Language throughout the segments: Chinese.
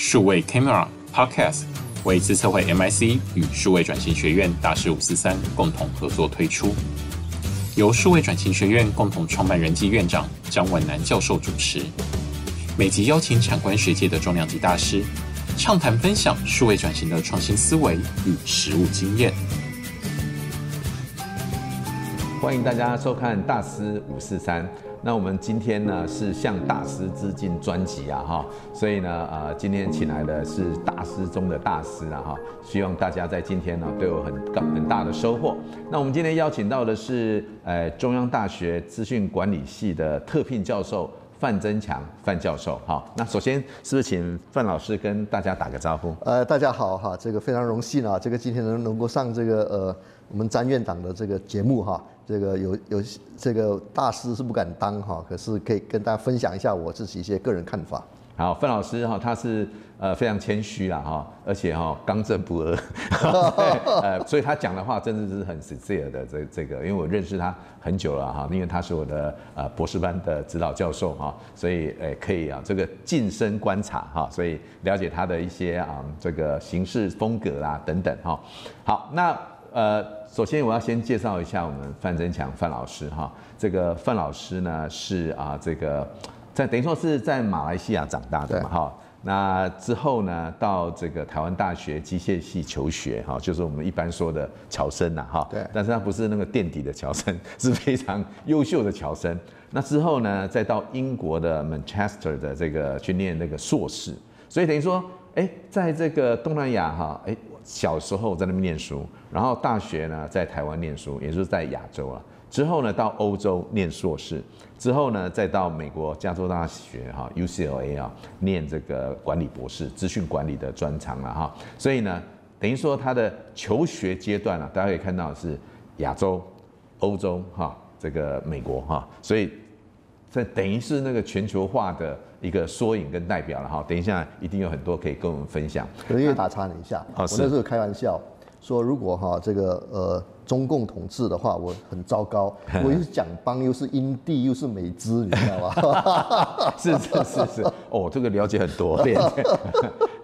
数位 Camera Podcast 为资策会 MIC 与数位转型学院大师五四三共同合作推出，由数位转型学院共同创办人暨院长张文南教授主持，每集邀请产官学界的重量级大师，畅谈分享数位转型的创新思维与实务经验。欢迎大家收看大师五四三。那我们今天呢是向大师致敬专辑啊哈，所以呢呃今天请来的是大师中的大师啊哈，希望大家在今天呢都有很高很大的收获。那我们今天邀请到的是呃中央大学资讯管理系的特聘教授范增强范教授哈。那首先是不是请范老师跟大家打个招呼？呃大家好哈，这个非常荣幸啊，这个今天能能够上这个呃我们詹院长的这个节目哈。这个有有这个大师是不敢当哈，可是可以跟大家分享一下我自己一些个人看法。好，范老师哈，他是呃非常谦虚啦哈，而且哈刚正不阿，呃，所以他讲的话真的是很 sincere 的这这个，因为我认识他很久了哈，因为他是我的呃博士班的指导教授哈，所以诶可以啊这个近身观察哈，所以了解他的一些啊这个行事风格啦等等哈。好，那呃。首先，我要先介绍一下我们范增强范老师哈。这个范老师呢是啊，这个在等于说是在马来西亚长大的嘛哈。那之后呢，到这个台湾大学机械系求学哈，就是我们一般说的侨生呐哈。对。但是他不是那个垫底的侨生，是非常优秀的侨生。那之后呢，再到英国的 Manchester 的这个去念那个硕士。所以等于说，哎，在这个东南亚哈，哎。小时候在那边念书，然后大学呢在台湾念书，也就是在亚洲啊。之后呢到欧洲念硕士，之后呢再到美国加州大学哈 UCLA 啊念这个管理博士，资讯管理的专长了哈。所以呢，等于说他的求学阶段啊，大家可以看到是亚洲、欧洲哈，这个美国哈，所以。这等于是那个全球化的一个缩影跟代表了哈，等一下一定有很多可以跟我们分享。可能又打岔了一下，我那时候开玩笑说，如果哈这个呃中共统治的话，我很糟糕，我又是蒋邦又是英帝又是美资，你知道吗？是是是是，哦，这个了解很多。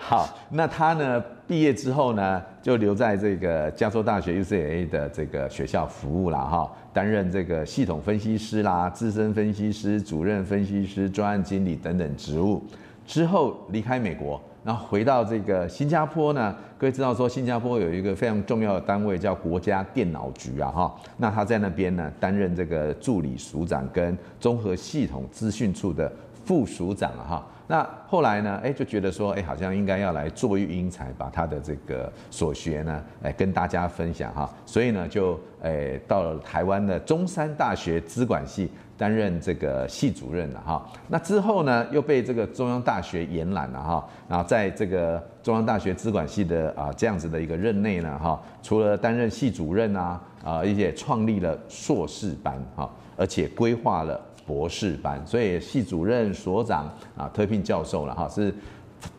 好，那他呢？毕业之后呢，就留在这个加州大学 U C A 的这个学校服务了哈，担任这个系统分析师啦、资深分析师、主任分析师、专案经理等等职务。之后离开美国，然后回到这个新加坡呢，各位知道说新加坡有一个非常重要的单位叫国家电脑局啊哈，那他在那边呢担任这个助理署长跟综合系统资讯处的副署长哈。那后来呢？哎，就觉得说，哎，好像应该要来做育英才，把他的这个所学呢，来跟大家分享哈。所以呢，就哎到了台湾的中山大学资管系担任这个系主任了哈。那之后呢，又被这个中央大学延揽了哈。然后在这个中央大学资管系的啊这样子的一个任内呢哈，除了担任系主任啊啊，而且创立了硕士班哈，而且规划了。博士班，所以系主任、所长啊、特聘教授了哈，是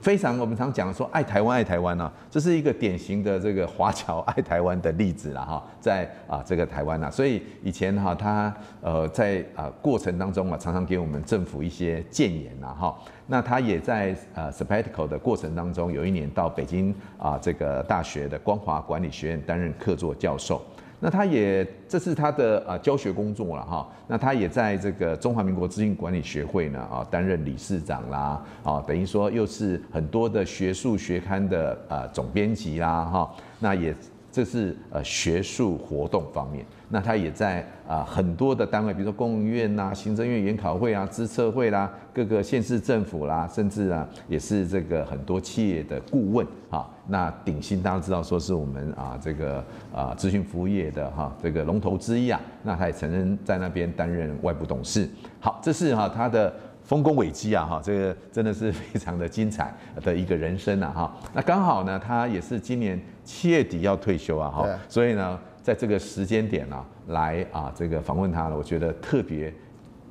非常我们常讲说爱台湾、爱台湾呢，这是一个典型的这个华侨 爱台湾的例子了哈，在啊这个台湾呐，所以以前哈他呃在啊过程当中啊，常常给我们政府一些建言呐哈，那他也在呃 sabbatical 的过程当中，有一年到北京啊这个大学的光华管理学院担任客座教授。那他也这是他的啊教学工作了哈，那他也在这个中华民国资讯管理学会呢啊担任理事长啦啊，等于说又是很多的学术学刊的啊总编辑啦哈，那也这是呃学术活动方面。那他也在啊很多的单位，比如说公务院呐、行政院研考会啊、资策会啦、各个县市政府啦，甚至啊也是这个很多企业的顾问啊。那鼎新大家知道说是我们啊这个啊咨询服务业的哈这个龙头之一啊。那他也曾经在那边担任外部董事。好，这是哈他的丰功伟绩啊哈，这个真的是非常的精彩的一个人生啊哈。那刚好呢，他也是今年七月底要退休啊哈，所以呢。在这个时间点呢、啊，来啊，这个访问他呢，我觉得特别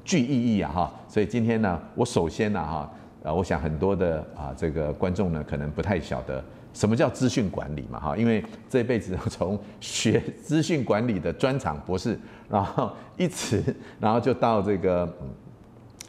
具意义啊，哈。所以今天呢，我首先呢，哈，呃，我想很多的啊，这个观众呢，可能不太晓得什么叫资讯管理嘛，哈，因为这辈子从学资讯管理的专长博士，然后一直，然后就到这个嗯，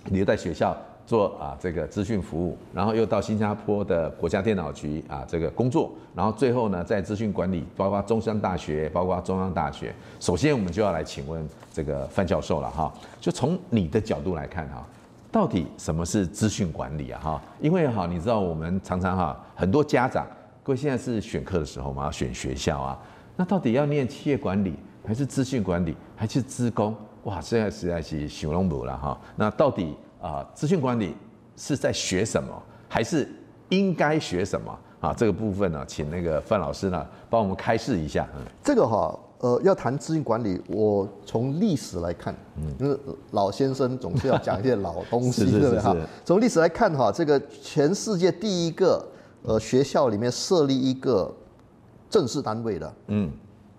留在学校做啊这个资讯服务，然后又到新加坡的国家电脑局啊这个工作，然后最后呢在资讯管理，包括中山大学，包括中央大学。首先我们就要来请问这个范教授了哈，就从你的角度来看哈，到底什么是资讯管理啊哈？因为哈你知道我们常常哈很多家长，各位现在是选课的时候嘛，要选学校啊，那到底要念企业管理还是资讯管理还是资工？哇，现在实在是想拢无了哈。那到底？啊，资讯管理是在学什么，还是应该学什么啊？这个部分呢，请那个范老师呢帮我们开示一下。嗯这个哈，呃，要谈资讯管理，我从历史来看，嗯，因为老先生总是要讲一些老东西，对不对哈？从历史来看哈，这个全世界第一个呃学校里面设立一个正式单位的，嗯，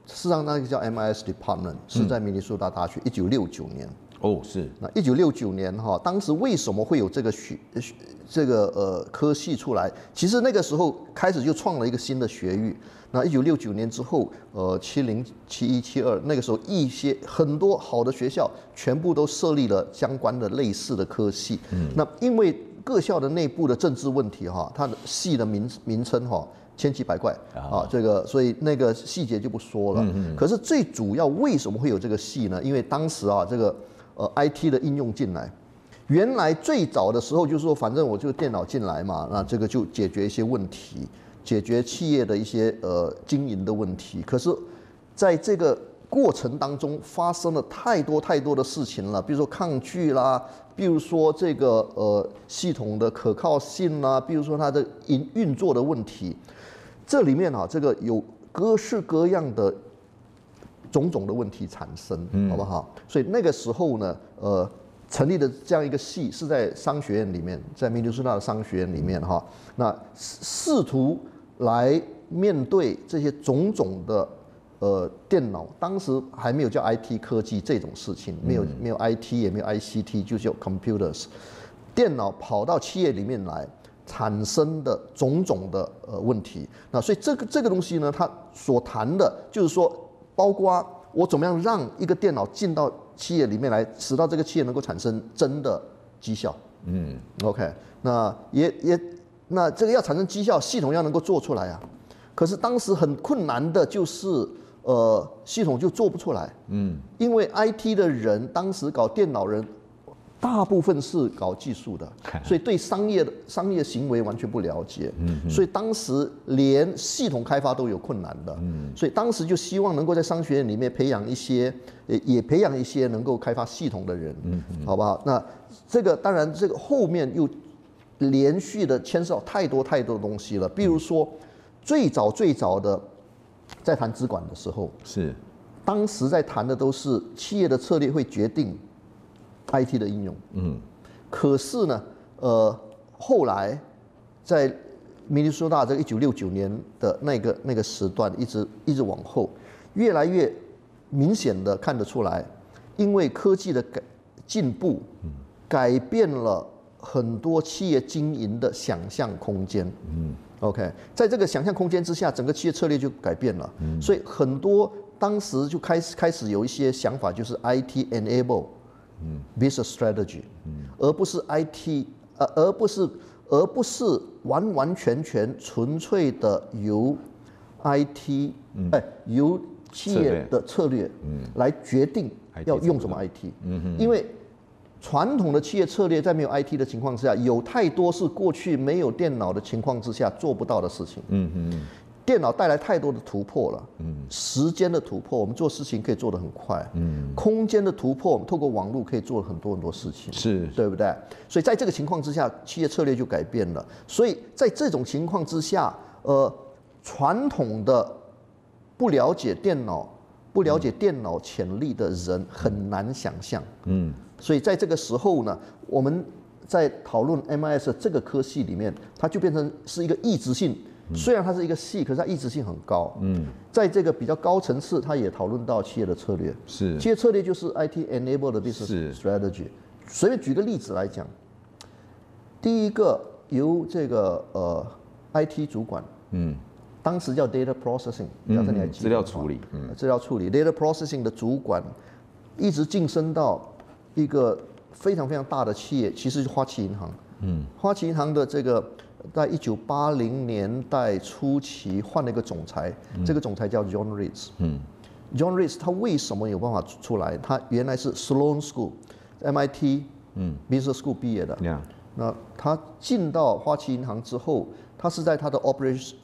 事实上那个叫 MIS Department，是在明尼苏达大学，一九六九年。哦，是。那一九六九年哈，当时为什么会有这个学学这个呃科系出来？其实那个时候开始就创了一个新的学域。那一九六九年之后，呃，七零、七一、七二，那个时候一些很多好的学校全部都设立了相关的类似的科系。嗯。那因为各校的内部的政治问题哈，它的系的名名称哈千奇百怪啊，这个所以那个细节就不说了。可是最主要为什么会有这个戏呢？因为当时啊这个。呃，IT 的应用进来，原来最早的时候就是说，反正我就电脑进来嘛，那这个就解决一些问题，解决企业的一些呃经营的问题。可是，在这个过程当中发生了太多太多的事情了，比如说抗拒啦，比如说这个呃系统的可靠性啦，比如说它的运运作的问题，这里面啊，这个有各式各样的。种种的问题产生，好不好？所以那个时候呢，呃，成立的这样一个系是在商学院里面，在明尼苏达的商学院里面哈，那试图来面对这些种种的呃电脑，当时还没有叫 IT 科技这种事情，没有没有 IT 也没有 ICT，就叫 computers，电脑跑到企业里面来产生的种种的呃问题。那所以这个这个东西呢，它所谈的就是说。包括我怎么样让一个电脑进到企业里面来，使到这个企业能够产生真的绩效。嗯，OK，那也也那这个要产生绩效，系统要能够做出来啊。可是当时很困难的就是，呃，系统就做不出来。嗯，因为 IT 的人当时搞电脑人。大部分是搞技术的，所以对商业的商业行为完全不了解，所以当时连系统开发都有困难的，所以当时就希望能够在商学院里面培养一些，也培养一些能够开发系统的人，好不好？那这个当然这个后面又连续的牵涉到太多太多的东西了，比如说最早最早的在谈资管的时候，是。当时在谈的都是企业的策略会决定。IT 的应用，嗯，可是呢，呃，后来在明尼苏达这个一九六九年的那个那个时段，一直一直往后，越来越明显的看得出来，因为科技的改进步，改变了很多企业经营的想象空间，嗯，OK，在这个想象空间之下，整个企业策略就改变了，所以很多当时就开始开始有一些想法，就是 IT enable。嗯，business strategy，嗯，而不是 IT，呃，而不是，而不是完完全全纯粹的由 IT，哎，由企业的策略，嗯，来决定要用什么 IT，嗯哼，因为传统的企业策略在没有 IT 的情况之下，有太多是过去没有电脑的情况之下做不到的事情，嗯哼。电脑带来太多的突破了，嗯，时间的突破，我们做事情可以做得很快，嗯，空间的突破，我们透过网络可以做很多很多事情，是，对不对？所以在这个情况之下，企业策略就改变了。所以在这种情况之下，呃，传统的不了解电脑、不了解电脑潜力的人很难想象，嗯，所以在这个时候呢，我们在讨论 MIS 这个科系里面，它就变成是一个异质性。虽然它是一个系，可是它一致性很高。嗯，在这个比较高层次，它也讨论到企业的策略。是，企业策略就是 IT enabled business strategy。随便举个例子来讲，第一个由这个呃 IT 主管，嗯，当时叫 data processing，假设你还记得，资料处理，嗯，资料处理 data processing 的主管，一直晋升到一个非常非常大的企业，其实是花旗银行。嗯，花旗银行的这个在一九八零年代初期换了一个总裁，嗯、这个总裁叫 John Reeds。嗯，John Reeds 他为什么有办法出来？他原来是 Sloan School、MIT、嗯 Business School 毕业的。嗯、那他进到花旗银行之后，他是在他的 Operations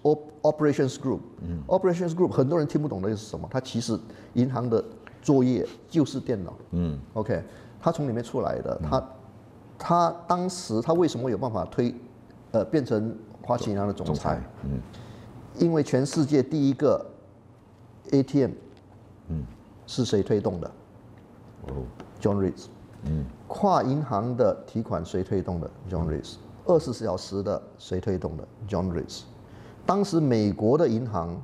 Operations Group。嗯，Operations Group 很多人听不懂的是什么？他其实银行的作业就是电脑。嗯，OK，他从里面出来的，他。嗯他当时他为什么有办法推，呃，变成花旗银行的总裁？总裁，嗯，因为全世界第一个 ATM，嗯，是谁推动的？哦，John Reeds。嗯，跨银行的提款谁推动的？John Reeds。二十四小时的谁推动的？John Reeds。当时美国的银行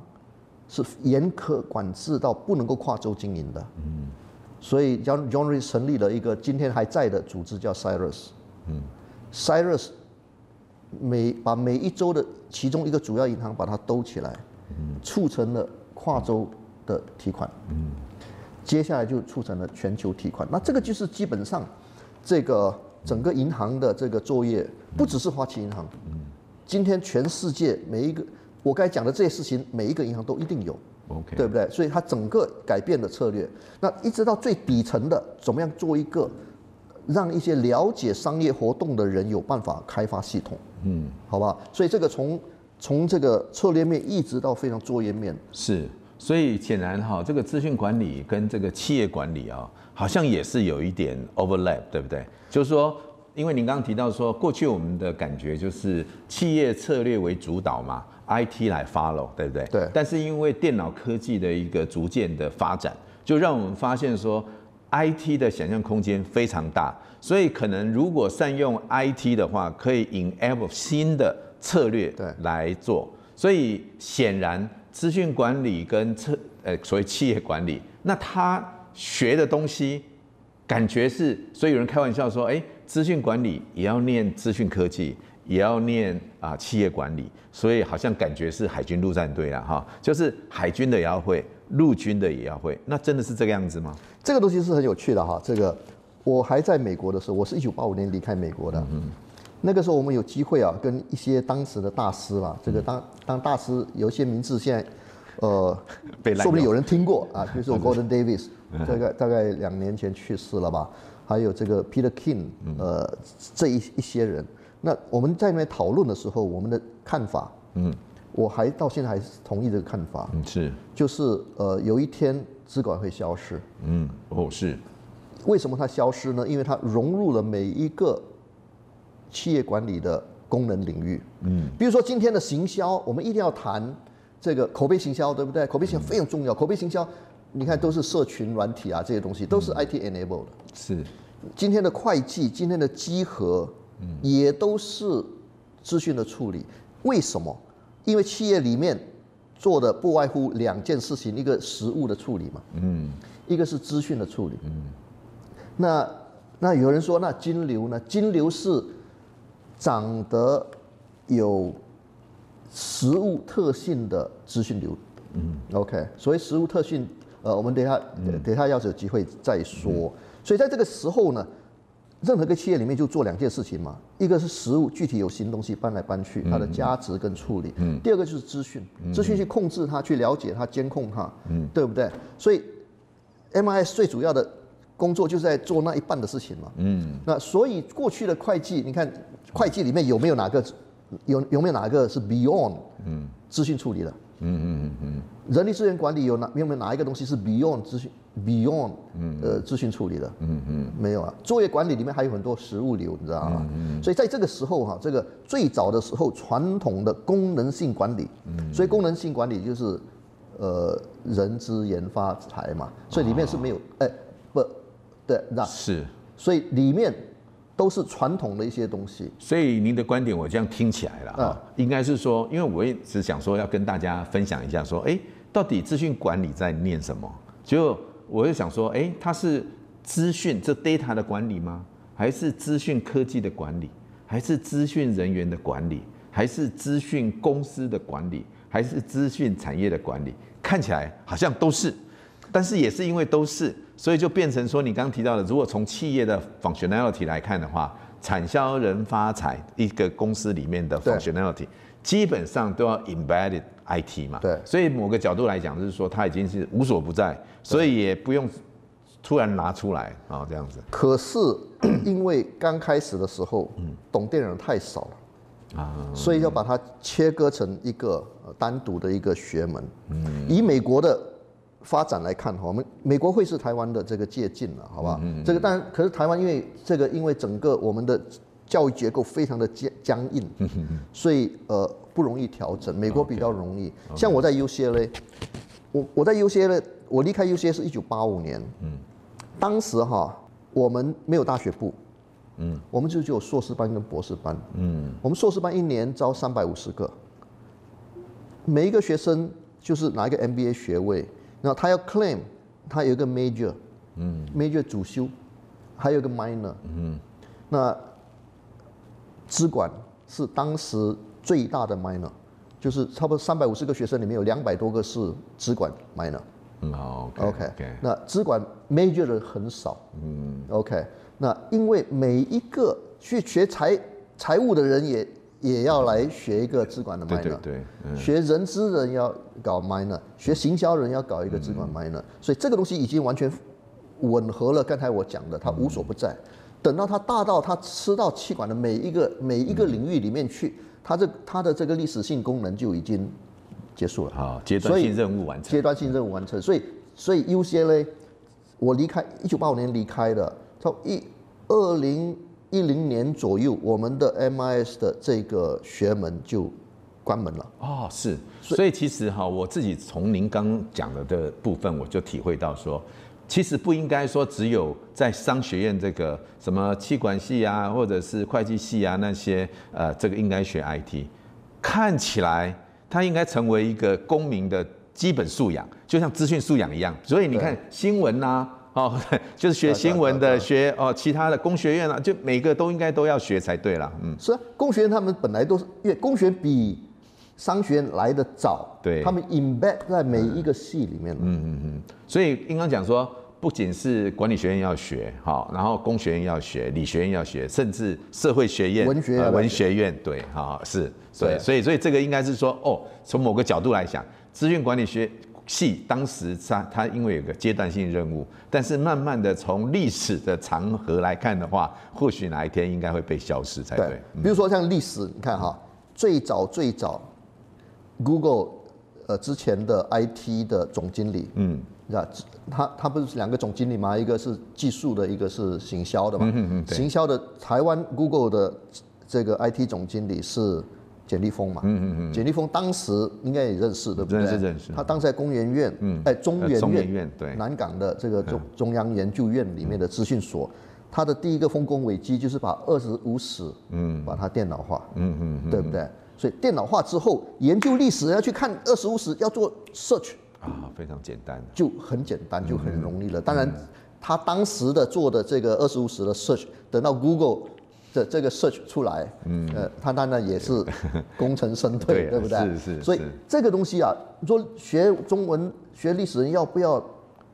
是严苛管制到不能够跨州经营的。嗯。所以，John John Reeds 成立了一个今天还在的组织，叫 Cyrus。嗯，Cyrus 每把每一州的其中一个主要银行把它兜起来，嗯，促成了跨州的提款。嗯，接下来就促成了全球提款。那这个就是基本上这个整个银行的这个作业，不只是花旗银行。嗯，今天全世界每一个我刚才讲的这些事情，每一个银行都一定有。Okay. 对不对？所以它整个改变的策略，那一直到最底层的，怎么样做一个让一些了解商业活动的人有办法开发系统？嗯，好吧。所以这个从从这个策略面一直到非常作业面，是。所以显然哈，这个资讯管理跟这个企业管理啊，好像也是有一点 overlap，对不对？就是说，因为您刚刚提到说，过去我们的感觉就是企业策略为主导嘛。IT 来 follow，对不对？对。但是因为电脑科技的一个逐渐的发展，就让我们发现说，IT 的想象空间非常大。所以可能如果善用 IT 的话，可以 enable 新的策略来做。所以显然资讯管理跟策呃所谓企业管理，那他学的东西感觉是，所以有人开玩笑说，哎，资讯管理也要念资讯科技。也要念啊企业管理，所以好像感觉是海军陆战队了哈，就是海军的也要会，陆军的也要会，那真的是这个样子吗？这个东西是很有趣的哈。这个我还在美国的时候，我是一九八五年离开美国的，嗯，那个时候我们有机会啊，跟一些当时的大师啦，这个当当大师有一些名字现在呃，说不定有人听过啊，比如说 Gordon Davis，大概大概两年前去世了吧，还有这个 Peter King，呃，这一一些人。那我们在那边讨论的时候，我们的看法，嗯，我还到现在还是同意这个看法，嗯，是，就是呃，有一天资管会消失，嗯，哦，是，为什么它消失呢？因为它融入了每一个企业管理的功能领域，嗯，比如说今天的行销，我们一定要谈这个口碑行销，对不对？口碑行销非常重要，口碑行销，你看都是社群软体啊，这些东西都是 IT enabled 的，是，今天的会计，今天的稽核。也都是资讯的处理，为什么？因为企业里面做的不外乎两件事情，一个实物的处理嘛，嗯，一个是资讯的处理，嗯，那那有人说，那金流呢？金流是长得有实物特性的资讯流，嗯，OK，所以实物特性，呃，我们等下等下要是有机会再说。所以在这个时候呢。任何一个企业里面就做两件事情嘛，一个是实物，具体有新东西搬来搬去，它的价值跟处理。嗯。第二个就是资讯，资讯去控制它，去了解它，监控它。嗯。对不对？所以，MIS 最主要的工作就是在做那一半的事情嘛。嗯。那所以过去的会计，你看会计里面有没有哪个有有没有哪个是 beyond 嗯资讯处理的？嗯嗯嗯嗯。人力资源管理有哪有没有哪一个东西是 beyond 资讯？Beyond，呃，资讯处理的，嗯嗯，没有啊。作业管理里面还有很多实物流，你知道吗？嗯，所以在这个时候哈，这个最早的时候，传统的功能性管理，嗯，所以功能性管理就是，呃，人资研发财嘛，所以里面是没有，哎、哦欸，不，对，那是，所以里面都是传统的一些东西。所以您的观点，我这样听起来了啊，应该是说，因为我也是想说要跟大家分享一下，说，哎，到底资讯管理在念什么？就我就想说，哎，它是资讯这 data 的管理吗？还是资讯科技的管理？还是资讯人员的管理？还是资讯公司的管理？还是资讯产业的管理？看起来好像都是，但是也是因为都是，所以就变成说，你刚刚提到的，如果从企业的 functionality 来看的话，产销人发财一个公司里面的 functionality，基本上都要 embedded IT 嘛。对。所以某个角度来讲，就是说它已经是无所不在，所以也不用突然拿出来啊这样子。可是因为刚开始的时候，懂电人太少了啊，所以要把它切割成一个单独的一个学门。嗯。以美国的。发展来看哈，我们美国会是台湾的这个借鉴了，好不好？这个当然，可是台湾因为这个，因为整个我们的教育结构非常的僵僵硬，所以呃不容易调整。美国比较容易。像我在 UCLA，我我在 UCLA，我离开 UCLA 是一九八五年，当时哈我们没有大学部，我们就只有硕士班跟博士班，我们硕士班一年招三百五十个，每一个学生就是拿一个 MBA 学位。那他要 claim，他有一个 major，嗯，major 主修，还有一个 minor，嗯，那资管是当时最大的 minor，就是差不多三百五十个学生里面有两百多个是资管 minor，嗯好，OK，那资管 major 的很少，嗯，OK，那因为每一个去学财财务的人也。也要来学一个资管的 minor，对对对，嗯、学人资人要搞 minor，学行销人要搞一个资管 minor，、嗯、所以这个东西已经完全吻合了刚才我讲的，它无所不在。嗯、等到它大到它吃到气管的每一个每一个领域里面去，它这它的这个历史性功能就已经结束了。好，阶段性任务完成。阶段性任务完成，所以所以 UCLA 我离开一九八五年离开的，从一二零。一零年左右，我们的 MIS 的这个学门就关门了。哦，是，所以其实哈，我自己从您刚讲的的部分，我就体会到说，其实不应该说只有在商学院这个什么气管系啊，或者是会计系啊那些，呃，这个应该学 IT，看起来它应该成为一个公民的基本素养，就像资讯素养一样。所以你看新闻呐。哦，就是学新闻的，学哦，其他的工学院啊，就每个都应该都要学才对啦。嗯，是啊，工学院他们本来都是，因为工学比商学院来的早，对，他们 embed 在每一个系里面。嗯嗯嗯。所以刚刚讲说，不仅是管理学院要学，好，然后工学院要学，理学院要学，甚至社会学院、文学院、呃、文学院，对，好，是，对，所以所以这个应该是说，哦，从某个角度来讲，资讯管理学。系当时它它因为有个阶段性任务，但是慢慢的从历史的长河来看的话，或许哪一天应该会被消失才对。对，比如说像历史，你看哈，最早最早，Google 呃之前的 IT 的总经理，嗯，那他他不是两个总经理吗？一个是技术的，一个是行销的嘛。嗯嗯，行销的台湾 Google 的这个 IT 总经理是。简立峰嘛，嗯嗯嗯，简立峰当时应该也认识，对不对？认识认识。他当时在工研院，嗯，哎，中研院，南港的这个中中央研究院里面的资讯所，他的第一个丰功伟绩就是把二十五史，嗯，把它电脑化，嗯嗯，对不对？所以电脑化之后，研究历史要去看二十五史，要做 search 啊，非常简单，就很简单，就很容易了。当然，他当时的做的这个二十五史的 search，等到 Google。这这个 search 出来，嗯，呃，他当然也是功成身退，对，对不对？是是。所以这个东西啊，你说学中文、学历史人要不要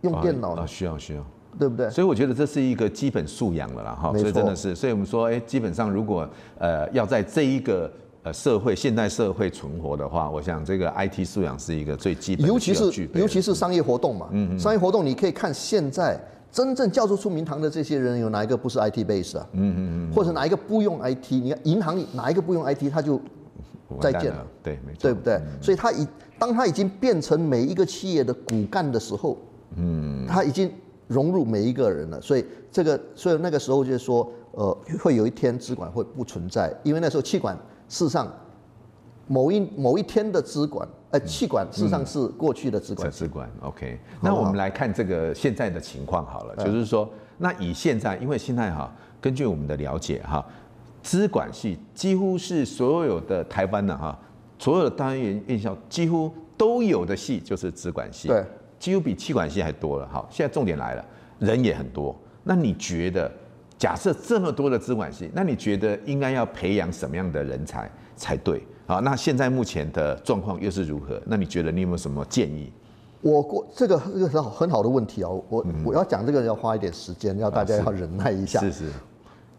用电脑？啊，需要需要，对不对？所以我觉得这是一个基本素养了啦，哈。所以真的是，所以我们说，哎，基本上如果呃要在这一个呃社会现代社会存活的话，我想这个 IT 素养是一个最基本的，尤其是尤其是商业活动嘛，嗯，商业活动你可以看现在。真正叫做出名堂的这些人，有哪一个不是 IT base 啊？嗯嗯嗯，或者哪一个不用 IT？你看银行里哪一个不用 IT，他就再见了。对，没错，对不对？所以他已当他已经变成每一个企业的骨干的时候，嗯，他已经融入每一个人了。所以这个，所以那个时候就是说，呃，会有一天资管会不存在，因为那时候气管事实上。某一某一天的资管，呃，气管事实上是过去的资管。资管，OK。那我们来看这个现在的情况好了，就是说，那以现在，因为现在哈，根据我们的了解哈，资管系几乎是所有的台湾的哈，所有的大学院校几乎都有的系就是资管系，对，几乎比气管系还多了。哈，现在重点来了，人也很多。那你觉得，假设这么多的资管系，那你觉得应该要培养什么样的人才才对？好，那现在目前的状况又是如何？那你觉得你有没有什么建议？我过这个这个很好很好的问题啊，我我要讲这个要花一点时间，要大家要忍耐一下。是是。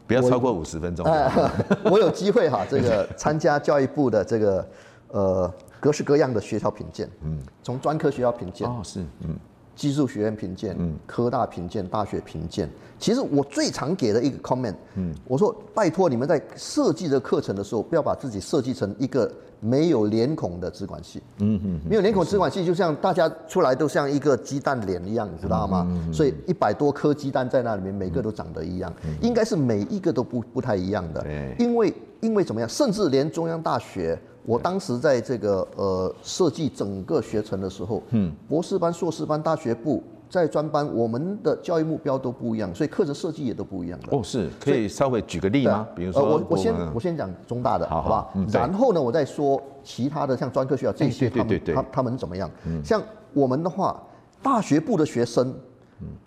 不要超过五十分钟。哎，我有机会哈，这个参加教育部的这个呃各式各样的学校评鉴，嗯，从专科学校评鉴，哦是，嗯。技术学院评鉴，嗯，科大评鉴，大学评鉴。其实我最常给的一个 comment，嗯，我说拜托你们在设计这个课程的时候，不要把自己设计成一个没有脸孔的资管系，嗯嗯，没有脸孔资管系就像大家出来都像一个鸡蛋脸一样，你知道吗？所以一百多颗鸡蛋在那里面，每个都长得一样，应该是每一个都不不太一样的，因为因为怎么样，甚至连中央大学。我当时在这个呃设计整个学程的时候，嗯，博士班、硕士班、大学部在专班，我们的教育目标都不一样，所以课程设计也都不一样的。哦，是，可以稍微举个例吗？比如说，我我先我先讲中大的，好不好？然后呢，我再说其他的，像专科学校这些，他们他他们怎么样？像我们的话，大学部的学生，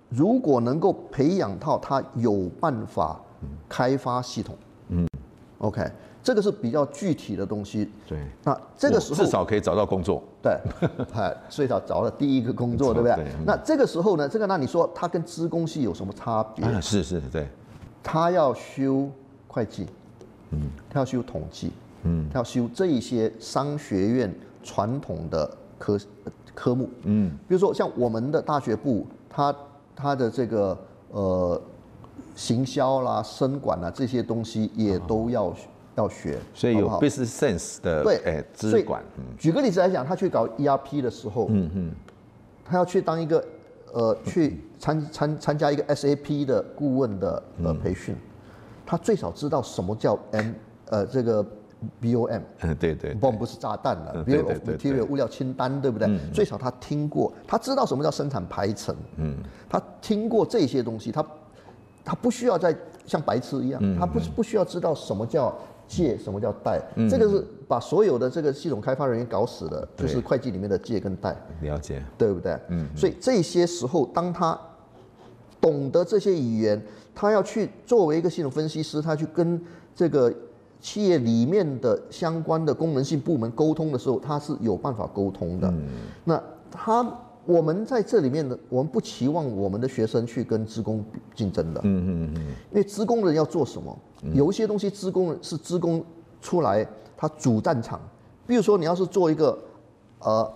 如果能够培养到他有办法开发系统，嗯，OK。这个是比较具体的东西。对。那这个时候至少可以找到工作。对。哎，最少找到第一个工作，对不对？那这个时候呢，这个那你说他跟资工系有什么差别？啊，是是，对。他要修会计，嗯，他要修统计，嗯，他要修这一些商学院传统的科科目，嗯，比如说像我们的大学部，他他的这个呃行销啦、生管啦这些东西也都要学。要学，所以有 business sense 的对，哎，资管。举个例子来讲，他去搞 ERP 的时候，嗯嗯，他要去当一个呃，去参参参加一个 SAP 的顾问的呃培训，他最少知道什么叫 M 呃这个 BOM，嗯对对，BOM 不是炸弹了，Bill of Material 物料清单对不对？最少他听过，他知道什么叫生产排程，嗯，他听过这些东西，他他不需要再像白痴一样，他不不需要知道什么叫。借什么叫贷？嗯、这个是把所有的这个系统开发人员搞死的，就是会计里面的借跟贷。了解，对不对？嗯。所以这些时候，当他懂得这些语言，他要去作为一个系统分析师，他去跟这个企业里面的相关的功能性部门沟通的时候，他是有办法沟通的。嗯、那他。我们在这里面呢，我们不期望我们的学生去跟职工竞争的，嗯嗯嗯，因为职工人要做什么？有一些东西职工是职工出来，他主战场。比如说你要是做一个，呃，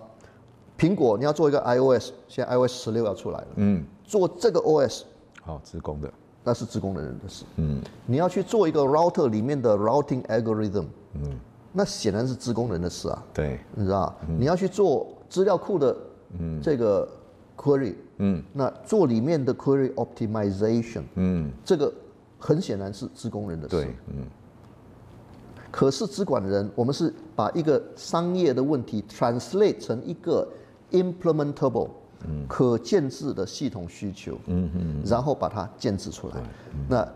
苹果你要做一个 iOS，现在 iOS 十六要出来了，嗯，做这个 OS，好，职工的，那是职工的人的事，嗯，你要去做一个 router 里面的 routing algorithm，嗯，那显然是职工人的事啊，对，你知道，你要去做资料库的。嗯，这个 query，嗯，那做里面的 query optimization，嗯，这个很显然是资工人的事，对，嗯。可是资管人，我们是把一个商业的问题 translate 成一个 implementable，嗯，可建制的系统需求，嗯嗯，然后把它建制出来，那。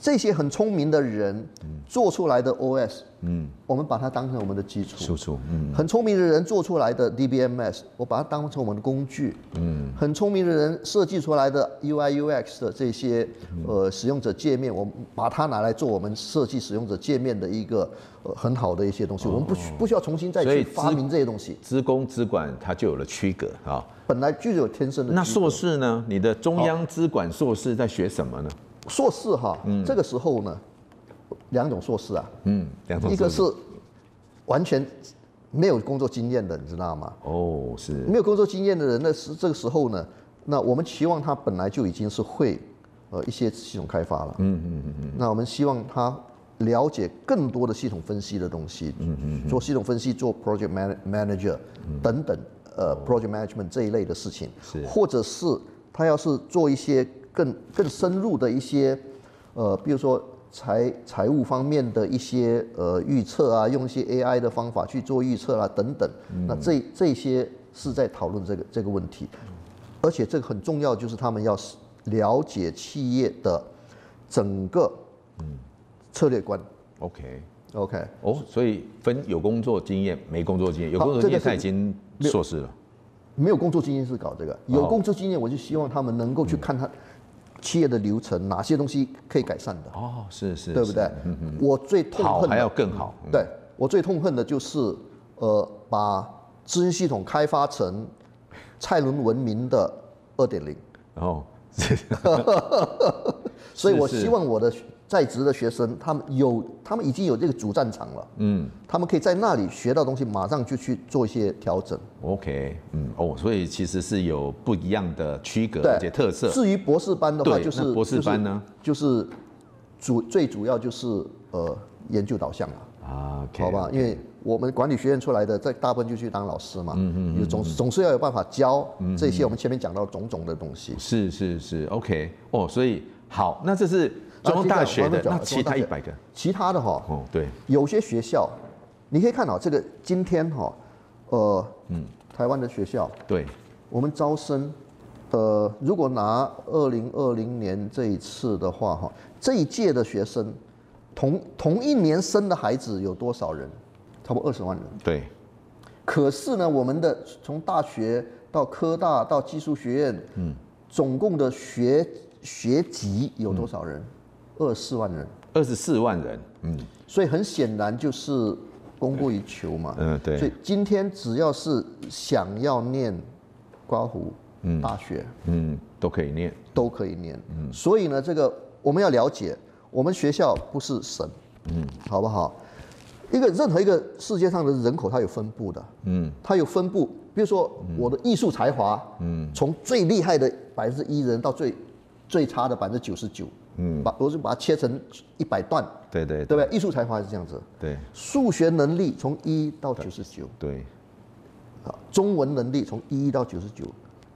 这些很聪明的人做出来的 OS，嗯，我们把它当成我们的基础。输出，嗯，很聪明的人做出来的 DBMS，我把它当成我们的工具，嗯，很聪明的人设计出来的 UI UX 的这些呃使用者界面，我们把它拿来做我们设计使用者界面的一个呃很好的一些东西，我们不需不需要重新再去发明这些东西。资工资管它就有了区隔啊，本来就有天生的。那硕士呢？你的中央资管硕士在学什么呢？硕士哈，嗯、这个时候呢，两种硕士啊，嗯，两种，一个是完全没有工作经验的，你知道吗？哦，是，没有工作经验的人，那是这个时候呢，那我们期望他本来就已经是会呃一些系统开发了，嗯嗯嗯嗯，那我们希望他了解更多的系统分析的东西，嗯嗯，做系统分析，做 project man manager 等等，呃，project management 这一类的事情，是，或者是他要是做一些。更更深入的一些，呃，比如说财财务方面的一些呃预测啊，用一些 AI 的方法去做预测啊，等等。嗯、那这这些是在讨论这个这个问题，而且这个很重要，就是他们要了解企业的整个策略观。OK OK 哦，所以分有工作经验没工作经验，有工作经验他已经硕士了，没有工作经验是搞这个，有工作经验我就希望他们能够去看他。企业的流程哪些东西可以改善的？哦，是是，对不对？嗯嗯。我最痛恨的还要更好。对，我最痛恨的就是，呃，把资讯系统开发成蔡伦文明的二点零。哦，所以我希望我的在职的学生，他们有，他们已经有这个主战场了，嗯，他们可以在那里学到东西，马上就去做一些调整。OK，嗯，哦，所以其实是有不一样的区隔而且特色。至于博士班的话，就是博士班呢，就是主最主要就是呃研究导向了啊，okay, 好吧，因为我们管理学院出来的，在大部分就去当老师嘛，嗯嗯，嗯总总是要有办法教这些我们前面讲到种种的东西。是是是，OK，哦，所以。好，那这是中央大学的，那其他一百个，其他的哈，哦，对，有些学校，你可以看到这个今天哈，呃，嗯，台湾的学校，对，我们招生，呃，如果拿二零二零年这一次的话哈，这一届的学生，同同一年生的孩子有多少人？差不多二十万人。对，可是呢，我们的从大学到科大到技术学院，嗯，总共的学学籍有多少人？二十四万人。二十四万人，嗯。所以很显然就是供过于求嘛。嗯，对。所以今天只要是想要念刮胡大学，嗯，都可以念，都可以念。嗯。所以呢，这个我们要了解，我们学校不是神，嗯，好不好？一个任何一个世界上的人口，它有分布的，嗯，它有分布。比如说我的艺术才华，嗯，从最厉害的百分之一人到最最差的百分之九十九，嗯，把我就把它切成一百段，对对，对不对？艺术才华是这样子，对。数学能力从一到九十九，对。好，中文能力从一到九十九，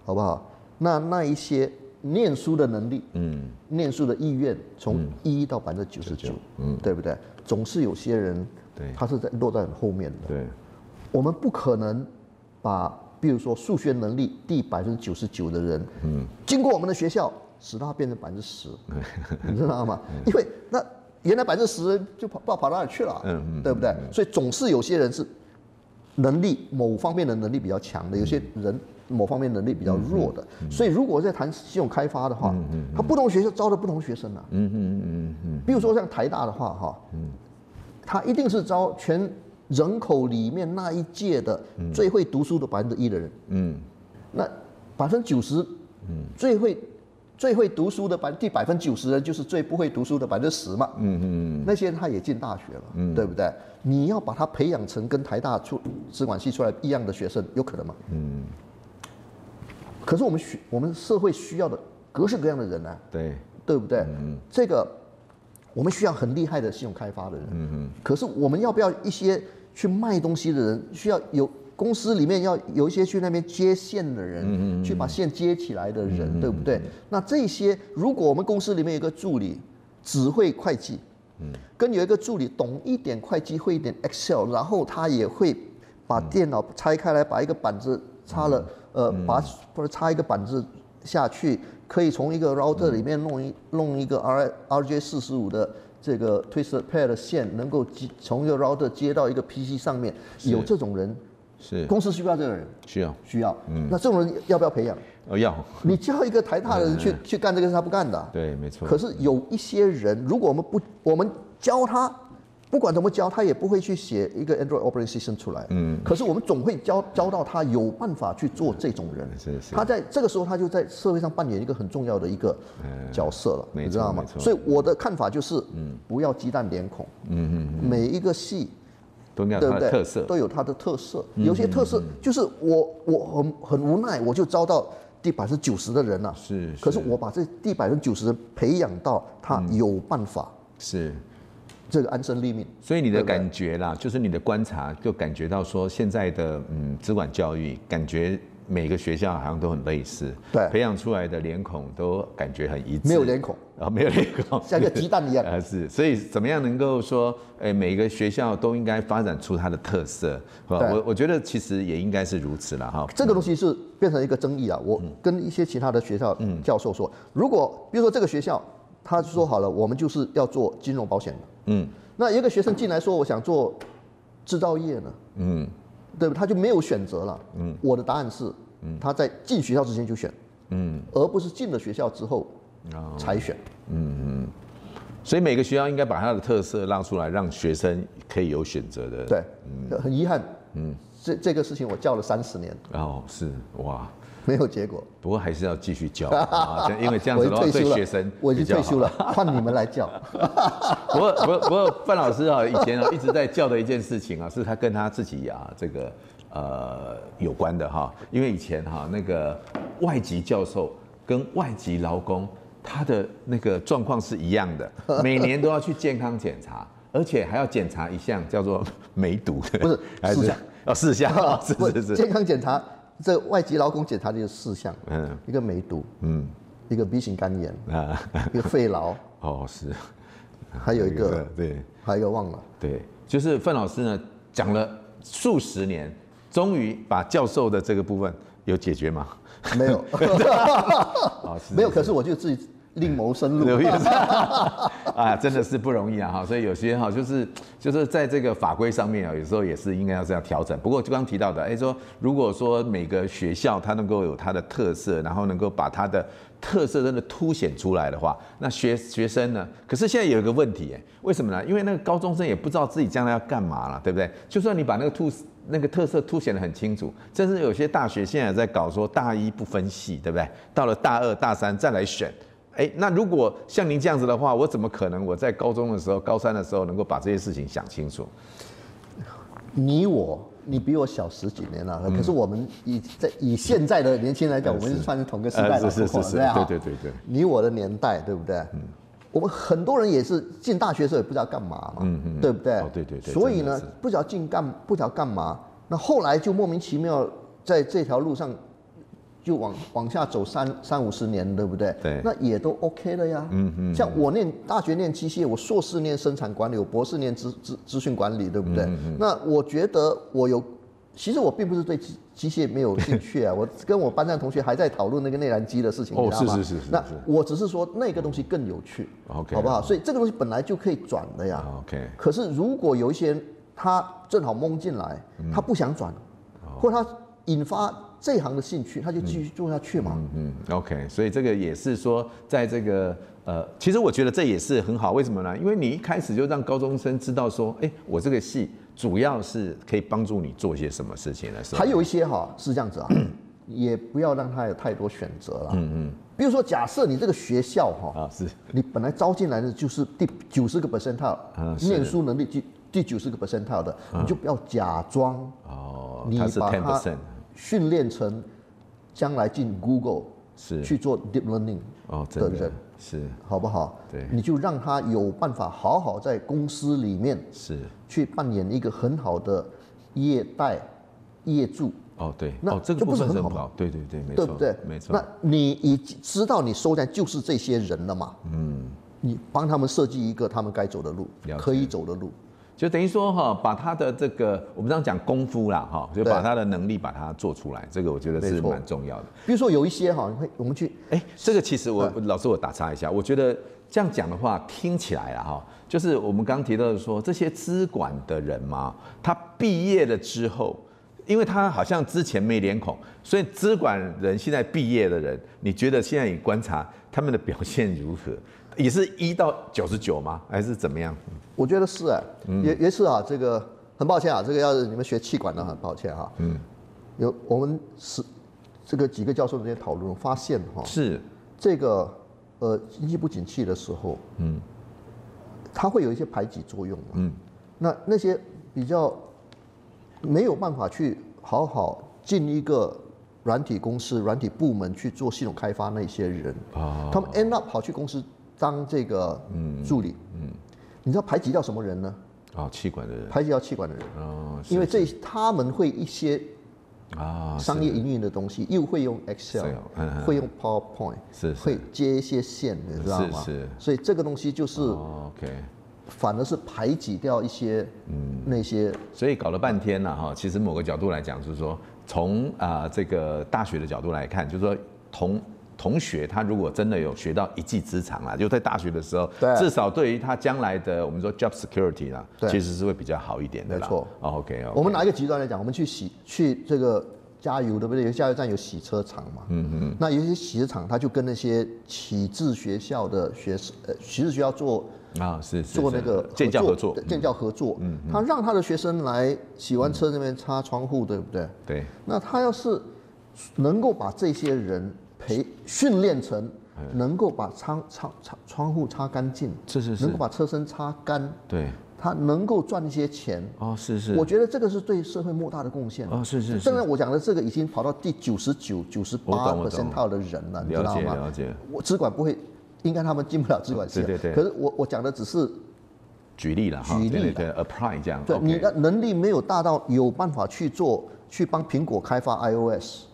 好不好？那那一些念书的能力，嗯，念书的意愿从一到百分之九十九，嗯，对不对？总是有些人，对，他是在落在很后面的，对。我们不可能把，比如说数学能力第百分之九十九的人，嗯，经过我们的学校。使它变成百分之十，你知道吗？因为那原来百分之十就跑不知道跑到哪里去了，嗯，对不对？所以总是有些人是能力某方面的能力比较强的，有些人某方面能力比较弱的。所以如果在谈系统开发的话，他不同学校招的不同学生啊，嗯嗯嗯嗯，比如说像台大的话，哈，嗯，他一定是招全人口里面那一届的最会读书的百分之一的人，嗯，那百分之九十，嗯，最会。最会读书的百第百分之九十人，就是最不会读书的百分之十嘛。嗯嗯，那些人他也进大学了，嗯，对不对？你要把他培养成跟台大出资管系出来一样的学生，有可能吗？嗯。可是我们需我们社会需要的各式各样的人呢、啊？对，对不对？嗯。这个我们需要很厉害的系统开发的人。嗯嗯。可是我们要不要一些去卖东西的人？需要有。公司里面要有一些去那边接线的人，去把线接起来的人，对不对？那这些，如果我们公司里面有个助理只会会计，嗯。跟有一个助理懂一点会计，会一点 Excel，然后他也会把电脑拆开来，把一个板子插了，呃，把或者插一个板子下去，可以从一个 router 里面弄一弄一个 R RJ 四十五的这个 twisted pair 的线，能够接从一个 router 接到一个 PC 上面，有这种人。是公司需要这个人，需要需要，嗯，那这种人要不要培养？呃，要。你叫一个台大的人去 去干这个事，他不干的啊。对，没错。可是有一些人，如果我们不我们教他，不管怎么教，他也不会去写一个 Android operating system 出来。嗯。可是我们总会教教到他有办法去做这种人。是是。他在这个时候，他就在社会上扮演一个很重要的一个角色了，你知道吗？所以我的看法就是，嗯，不要鸡蛋脸孔。嗯嗯。每一个系。都有它的特色，都有它的特色。有些特色就是我我很很无奈，我就招到第百分之九十的人了。是，可是我把这第百分之九十人培养到他有办法，是。这个安身立命。所以你的感觉啦，就是你的观察，就感觉到说现在的嗯资管教育感觉。每个学校好像都很类似，对，培养出来的脸孔都感觉很一致，没有脸孔，然后没有脸孔，像个鸡蛋一样，啊是，所以怎么样能够说，哎，每个学校都应该发展出它的特色，我我觉得其实也应该是如此了哈。这个东西是变成一个争议啊，我跟一些其他的学校教授说，如果比如说这个学校，他说好了，我们就是要做金融保险的，嗯，那一个学生进来说我想做制造业呢，嗯。对不，他就没有选择了。嗯，我的答案是，他在进学校之前就选，嗯，而不是进了学校之后才选。嗯嗯，所以每个学校应该把它的特色让出来，让学生可以有选择的。对，很遗憾，嗯，这这个事情我教了三十年。哦，是哇。没有结果，不过还是要继续教啊，因为这样子的话对学生我已经退休了，换你们来教。不过不过不过范老师啊，以前啊一直在教的一件事情啊，是他跟他自己啊这个呃有关的哈，因为以前哈那个外籍教授跟外籍劳工他的那个状况是一样的，每年都要去健康检查，而且还要检查一项叫做 梅毒的，不是四项。哦四项，是是是。健康检查。这外籍劳工检查就是四项，嗯，一个梅毒，嗯，一个 B 型肝炎，啊，一个肺痨，哦是，还有一个，对，还有一个忘了，对，就是范老师呢讲了数十年，终于把教授的这个部分有解决吗？没有，没有，可是我就自己。另谋生路，啊，真的是不容易啊！哈，所以有些哈，就是就是在这个法规上面啊，有时候也是应该要这样调整。不过就刚提到的，哎，说如果说每个学校它能够有它的特色，然后能够把它的特色真的凸显出来的话，那学学生呢？可是现在有一个问题，哎，为什么呢？因为那个高中生也不知道自己将来要干嘛了，对不对？就算你把那个凸那个特色凸显得很清楚，甚至有些大学现在在搞说大一不分系，对不对？到了大二大三再来选。哎，那如果像您这样子的话，我怎么可能我在高中的时候、高三的时候能够把这些事情想清楚？你我，你比我小十几年了，嗯、可是我们以在以现在的年轻人来讲，我们是算是同个时代的，是是是是，对对对对。你我的年代，对不对？嗯。我们很多人也是进大学的时候也不知道干嘛嘛，嗯嗯，对不对？哦，对对对。所以呢，不知道进干，不知道干嘛，那后来就莫名其妙在这条路上。就往往下走三三五十年，对不对？对，那也都 OK 了呀。嗯嗯。像我念大学念机械，我硕士念生产管理，我博士念资资资讯管理，对不对？嗯嗯。那我觉得我有，其实我并不是对机机械没有兴趣啊。我跟我班上同学还在讨论那个内燃机的事情，哦，是是是是。那我只是说那个东西更有趣，OK，好不好？所以这个东西本来就可以转的呀，OK。可是如果有一些人他正好蒙进来，他不想转，或者他引发。这一行的兴趣，他就继续做下去嘛。嗯嗯，OK，所以这个也是说，在这个呃，其实我觉得这也是很好。为什么呢？因为你一开始就让高中生知道说，哎，我这个系主要是可以帮助你做一些什么事情的。还有一些哈是这样子啊，也不要让他有太多选择了。嗯嗯。比如说，假设你这个学校哈啊是，你本来招进来的就是第九十个 percentile，念书能力第第九十个 percentile 的，你就不要假装哦，你把它。训练成将来进 Google 是去做 deep learning 哦的人是好不好？对，你就让他有办法好好在公司里面是去扮演一个很好的业代业主哦对，那这个不是很好？对对对，没错，对不对？没错。那你已经知道你收的就是这些人了嘛？嗯，你帮他们设计一个他们该走的路，可以走的路。就等于说哈，把他的这个我们这样讲功夫啦哈，就把他的能力把它做出来，这个我觉得是蛮重要的。比如说有一些哈，会我们去哎，这个其实我老师我打岔一下，我觉得这样讲的话听起来啊哈，就是我们刚刚提到的说这些资管的人嘛，他毕业了之后，因为他好像之前没脸孔，所以资管人现在毕业的人，你觉得现在你观察他们的表现如何？也是一到九十九吗？还是怎么样？我觉得是哎，也也是啊。这个很抱歉啊，这个要是你们学气管的，很抱歉哈。嗯。有我们是这个几个教授之间讨论发现哈，是这个呃经济不景气的时候，嗯，它会有一些排挤作用。嗯。那那些比较没有办法去好好进一个软体公司、软体部门去做系统开发那些人。啊，他们 end up 跑去公司。当这个助理，嗯，嗯，你知道排挤掉什么人呢？啊，气管的人，排挤掉气管的人，哦，因为这他们会一些啊商业营运的东西，又会用 Excel，会用 PowerPoint，是会接一些线，你知道吗？是，所以这个东西就是 OK，反而是排挤掉一些嗯那些，所以搞了半天了哈，其实某个角度来讲，就是说从啊这个大学的角度来看，就是说同。同学，他如果真的有学到一技之长啊，就在大学的时候，对至少对于他将来的我们说 job security 啦，对其实是会比较好一点的。没错。哦、oh,，OK，, okay 我们拿一个极端来讲，我们去洗去这个加油，对不对？有加油站有洗车场嘛。嗯嗯。那有些洗车场，他就跟那些启智学校的学生，呃，启智学校做啊，是做那个建教合作，建教合作，嗯，他让他的学生来洗完车那边擦窗户，对不对？对。那他要是能够把这些人培训练成能够把窗窗窗窗户擦干净，是是是，能够把车身擦干，对。他能够赚一些钱哦，是是，我觉得这个是对社会莫大的贡献哦，是是。现在我讲的这个已经跑到第九十九、九十八个线套的人了，你知道吗？了解。我只管不会，应该他们进不了资管系。对对对。可是我我讲的只是举例了哈，举例对 apply 这样。对，你的能力没有大到有办法去做，去帮苹果开发 iOS，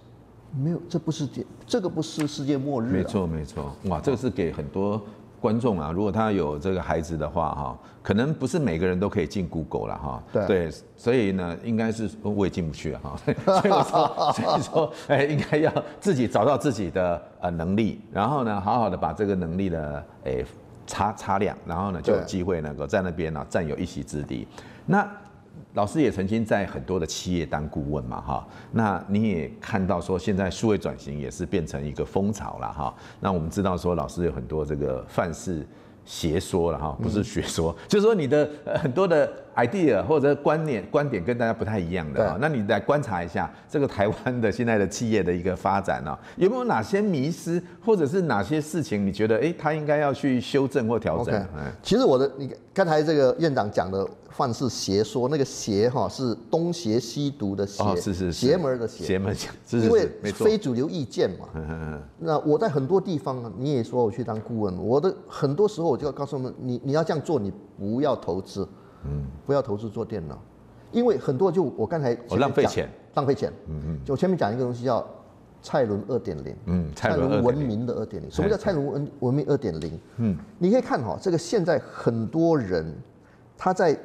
没有，这不是这个不是世界末日。没错没错，哇，这个是给很多。观众啊，如果他有这个孩子的话，哈，可能不是每个人都可以进 Google 了，哈。对。所以呢，应该是我也进不去啊，哈。所以我说，所以说，哎，应该要自己找到自己的呃能力，然后呢，好好的把这个能力呢，哎，擦擦亮，然后呢，就有机会能够在那边呢占有一席之地。那。老师也曾经在很多的企业当顾问嘛，哈，那你也看到说现在数位转型也是变成一个风潮了，哈。那我们知道说老师有很多这个范式邪说了，哈，不是学说，就是说你的很多的 idea 或者观念观点跟大家不太一样的啊。那你来观察一下这个台湾的现在的企业的一个发展呢，有没有哪些迷失，或者是哪些事情你觉得哎，他应该要去修正或调整？Okay. 其实我的你刚才这个院长讲的。范式邪说，那个邪哈是东邪西毒的邪，是是邪门的邪，邪门，因为非主流意见嘛。那我在很多地方，你也说我去当顾问，我的很多时候我就要告诉他们，你你要这样做，你不要投资，嗯，不要投资做电脑，因为很多就我刚才浪费钱，浪费钱，嗯嗯，就前面讲一个东西叫蔡伦二点零，嗯，蔡伦文明的二点零，什么叫蔡伦文文明二点零？嗯，你可以看哈，这个现在很多人他在。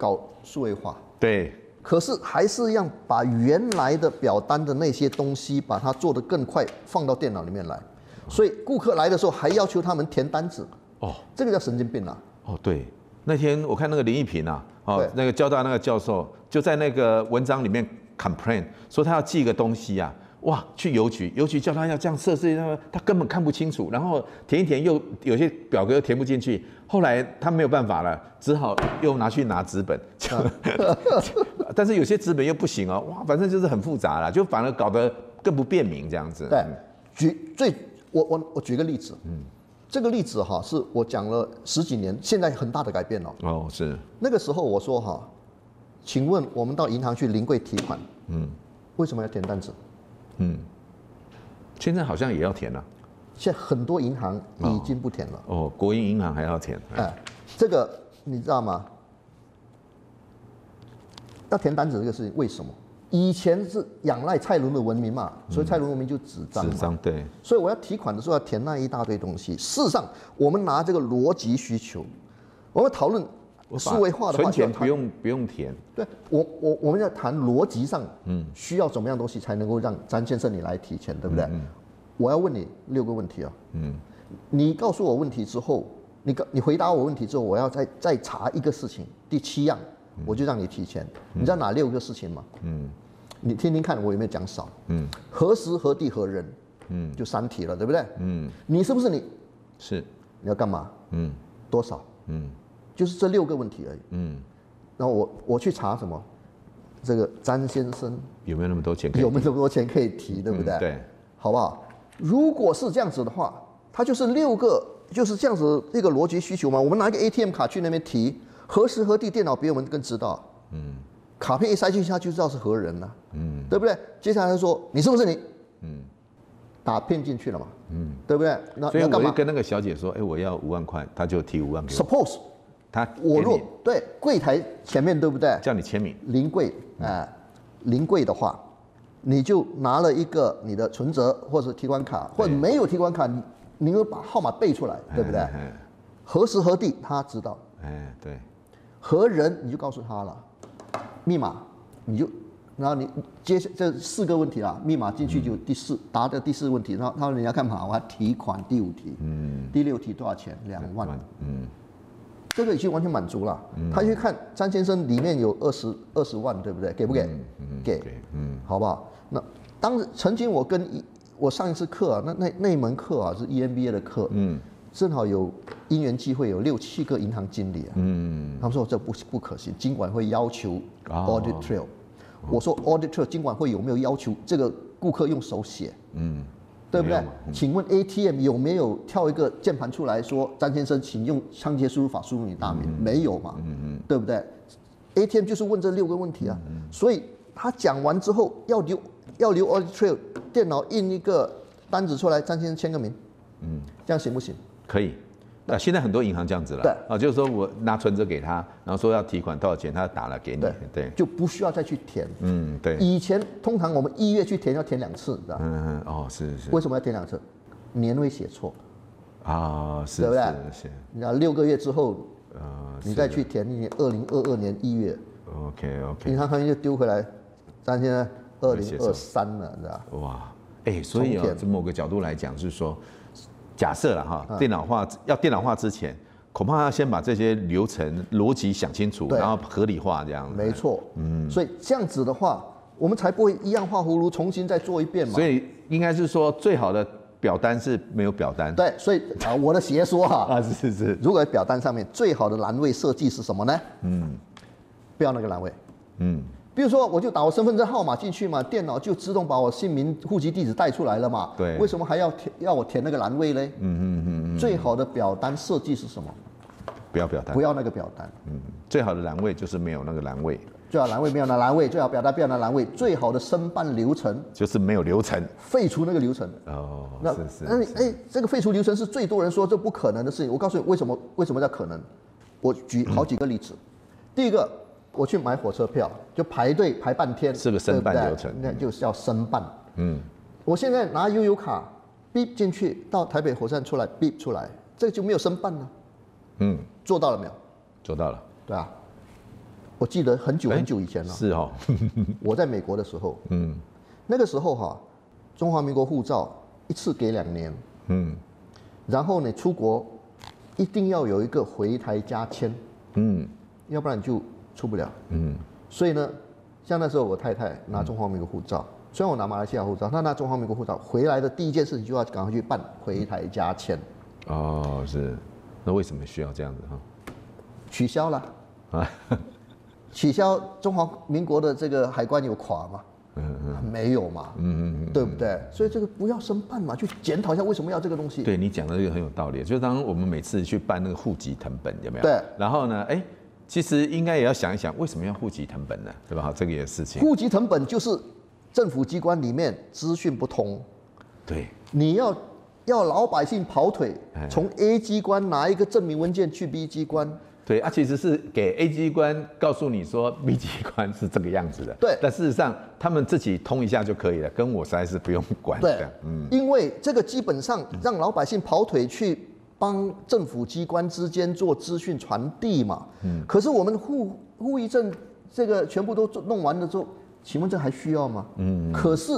搞数位化，对，可是还是要把原来的表单的那些东西，把它做得更快，放到电脑里面来。所以顾客来的时候还要求他们填单子，哦，这个叫神经病啊！哦，对，那天我看那个林一平啊，哦，那个交大那个教授就在那个文章里面 complain 说他要寄一个东西啊。哇，去邮局，邮局叫他要这样设置，他他根本看不清楚，然后填一填又有些表格又填不进去，后来他没有办法了，只好又拿去拿纸本，但是有些纸本又不行哦，哇，反正就是很复杂了，就反而搞得更不便民这样子。对，举最我我我举个例子，嗯，这个例子哈是我讲了十几年，现在很大的改变了。哦，是。那个时候我说哈，请问我们到银行去临柜提款，嗯，为什么要填单子？嗯，现在好像也要填了。现在很多银行已经不填了。哦，哦，国营银行还要填。哎，这个你知道吗？要填单子这个事情，为什么？以前是仰赖蔡伦的文明嘛，所以蔡伦文明就纸张。纸张对。所以我要提款的时候要填那一大堆东西。事实上，我们拿这个逻辑需求，我们讨论。数位化的话，存钱不用不用填。对我我我们要谈逻辑上，嗯，需要怎么样东西才能够让詹先生你来提钱，对不对？嗯，我要问你六个问题啊。嗯，你告诉我问题之后，你告你回答我问题之后，我要再再查一个事情，第七样，我就让你提钱。你知道哪六个事情吗？嗯，你听听看我有没有讲少？嗯，何时何地何人？嗯，就三题了，对不对？嗯，你是不是你？是。你要干嘛？嗯，多少？嗯。就是这六个问题而已。嗯，然后我我去查什么，这个詹先生有没有那么多钱？有没有那么多钱可以提，对不对？对，好不好？如果是这样子的话，它就是六个，就是这样子一个逻辑需求嘛。我们拿一个 ATM 卡去那边提，何时何地电脑比我们更知道。嗯，卡片一塞进去，他就知道是何人了。嗯，对不对？接下来他说你是不是你？嗯，打骗进去了嘛。嗯，对不对？那所以我就跟那个小姐说，哎，我要五万块，他就提五万给我。Suppose。他我若对柜台前面对不对？叫你签名。临柜哎，临柜的话，你就拿了一个你的存折或者提款卡，或者没有提款卡，你你又把号码背出来，对不对？何时何地他知道。哎，对。何人你就告诉他了，密码你就，然后你接下这四个问题啦，密码进去就第四答的第四个问题，然后他说你要干嘛？我要提款第五题，嗯，第六题多少钱？两万，嗯。这个已经完全满足了。他去看张先生里面有二十二十万，对不对？给不给？给。嗯，好不好？那当曾经我跟一我上一次课啊，那那那一门课啊是 EMBA 的课。嗯。正好有因缘机会，有六七个银行经理啊，嗯，他们说这不不可行，金管会要求哦。audit trail，、我说 audit trail，金管会有没有要求这个顾客用手写？嗯，对不对？请问 ATM 有没有跳一个键盘出来说张先生，请用仓颉输入法输入你大名？没有嘛？嗯嗯，对不对？ATM 就是问这六个问题啊，所以他讲完之后要留要留 audit trail，电脑印一个单子出来，张先生签个名，嗯，这样行不行？可以。那现在很多银行这样子了，对啊，就是说我拿存折给他，然后说要提款多少钱，他打了给你，对对，就不需要再去填。嗯，对，以前通常我们一月去填要填两次，你知道吗？嗯嗯，哦，是是为什么要填两次？年会写错，啊，是对不对是是，你知道六个月之后呃，你再去填，你二零二二年一月，，OK OK，银行行业就丢回来，但现在二零二三了，你知道吧？哇，哎，所以哦，重填从某个角度来讲，是说，假设了哈，嗯电脑化要电脑化之前，恐怕要先把这些流程逻辑想清楚，然后合理化这样子。没错，嗯，所以这样子的话，我们才不会一样画葫芦，重新再做一遍嘛。所以应该是说，最好的表单是没有表单。对，所以啊，我的邪说哈，啊，是是是，如果在表单上面最好的栏位设计是什么呢？嗯不要那个栏位。嗯，比如说，我就打我身份证号码进去嘛，电脑就自动把我姓名、户籍地址带出来了嘛。对为什么还要填要我填那个栏位嘞？嗯嗯嗯嗯，最好的表单设计是什么？不要表单不。要那个表单，嗯，最好的栏位就是没有那个栏位，最好栏位没有那栏位，最好表单不要那栏位，最好的申办流程就是没有流程。废除那个流程。哦，那是是那哎，这个废除流程是最多人说这不可能的事情。我告诉你为什么为什么叫可能？我举好几个例子。第一个，我去买火车票，就排队排半天，是个申办流程。那就是要申办。嗯，我现在拿悠游卡，bip 进去，到台北火车站出来，bip 出来，这个就没有申办了。嗯，做到了没有？做到了。对啊，我记得很久哎很久以前了，是哦，我在美国的时候，嗯。那个时候哈、中华民国护照一次给两年，嗯。然后你出国一定要有一个回台加签，嗯。要不然你就出不了。嗯，所以呢，像那时候我太太拿中华民国护照，虽然我拿马来西亚护照，她拿中华民国护照回来的第一件事情就要赶快去办回台加签，哦是，那为什么需要这样子哈？取消了。啊，取消中华民国的这个海关有垮吗？嗯嗯没有嘛，嗯嗯对不对？所以这个不要申办嘛，去检讨一下为什么要这个东西。对你讲的这个很有道理，就是当我们每次去办那个户籍成本有没有？对。然后呢，哎，其实应该也要想一想，为什么要户籍成本呢？对吧？好，这个也是事情。户籍成本就是政府机关里面资讯不通，对，你要要老百姓跑腿哎，从 A 机关拿一个证明文件去 B 机关，对啊，其实是给 A 机关告诉你说 B 机关是这个样子的。对但事实上他们自己通一下就可以了，跟我实在是不用管。对，嗯，因为这个基本上让老百姓跑腿去帮政府机关之间做资讯传递嘛。嗯。可是我们户户一证这个全部都做弄完了之后，请问这还需要吗？嗯。可是，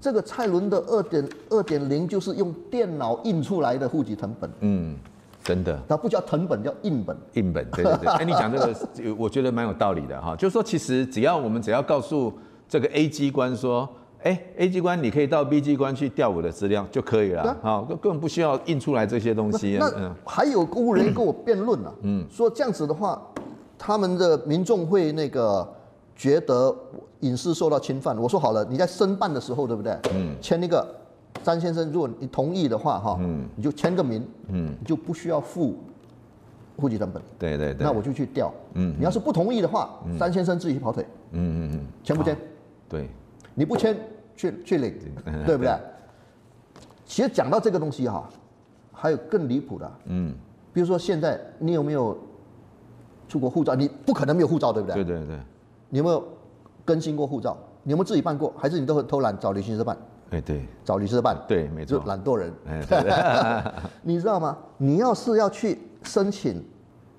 这个蔡伦的二点二点零就是用电脑印出来的户籍成本，嗯，真的。它不叫藤本，叫印本。印本，对对对，哎，你讲这个，我觉得蛮有道理的哈。就是说，其实只要我们只要告诉这个 A 机关说，哎，A 机关你可以到 B 机关去调我的资料就可以了，好，根根本不需要印出来这些东西。那嗯还有公务人员跟我辩论了，嗯，说这样子的话，他们的民众会那个觉得隐私受到侵犯。我说好了，你在申办的时候，对不对？嗯，签一个张先生，如果你同意的话，哈，嗯，你就签个名，嗯，你就不需要付户籍成本。对对对。那我就去调，嗯，你要是不同意的话，詹先生自己去跑腿，嗯嗯嗯，签不签？对，你不签，去去领，对不对？其实讲到这个东西哈，还有更离谱的，嗯，比如说现在你有没有出国护照？你不可能没有护照，对不对？对对对，你有没有更新过护照？你有没有自己办过？还是你都很偷懒找旅行社办？哎对，找旅行社办？对没错就懒惰人。哎对对 你知道吗？你要是要去申请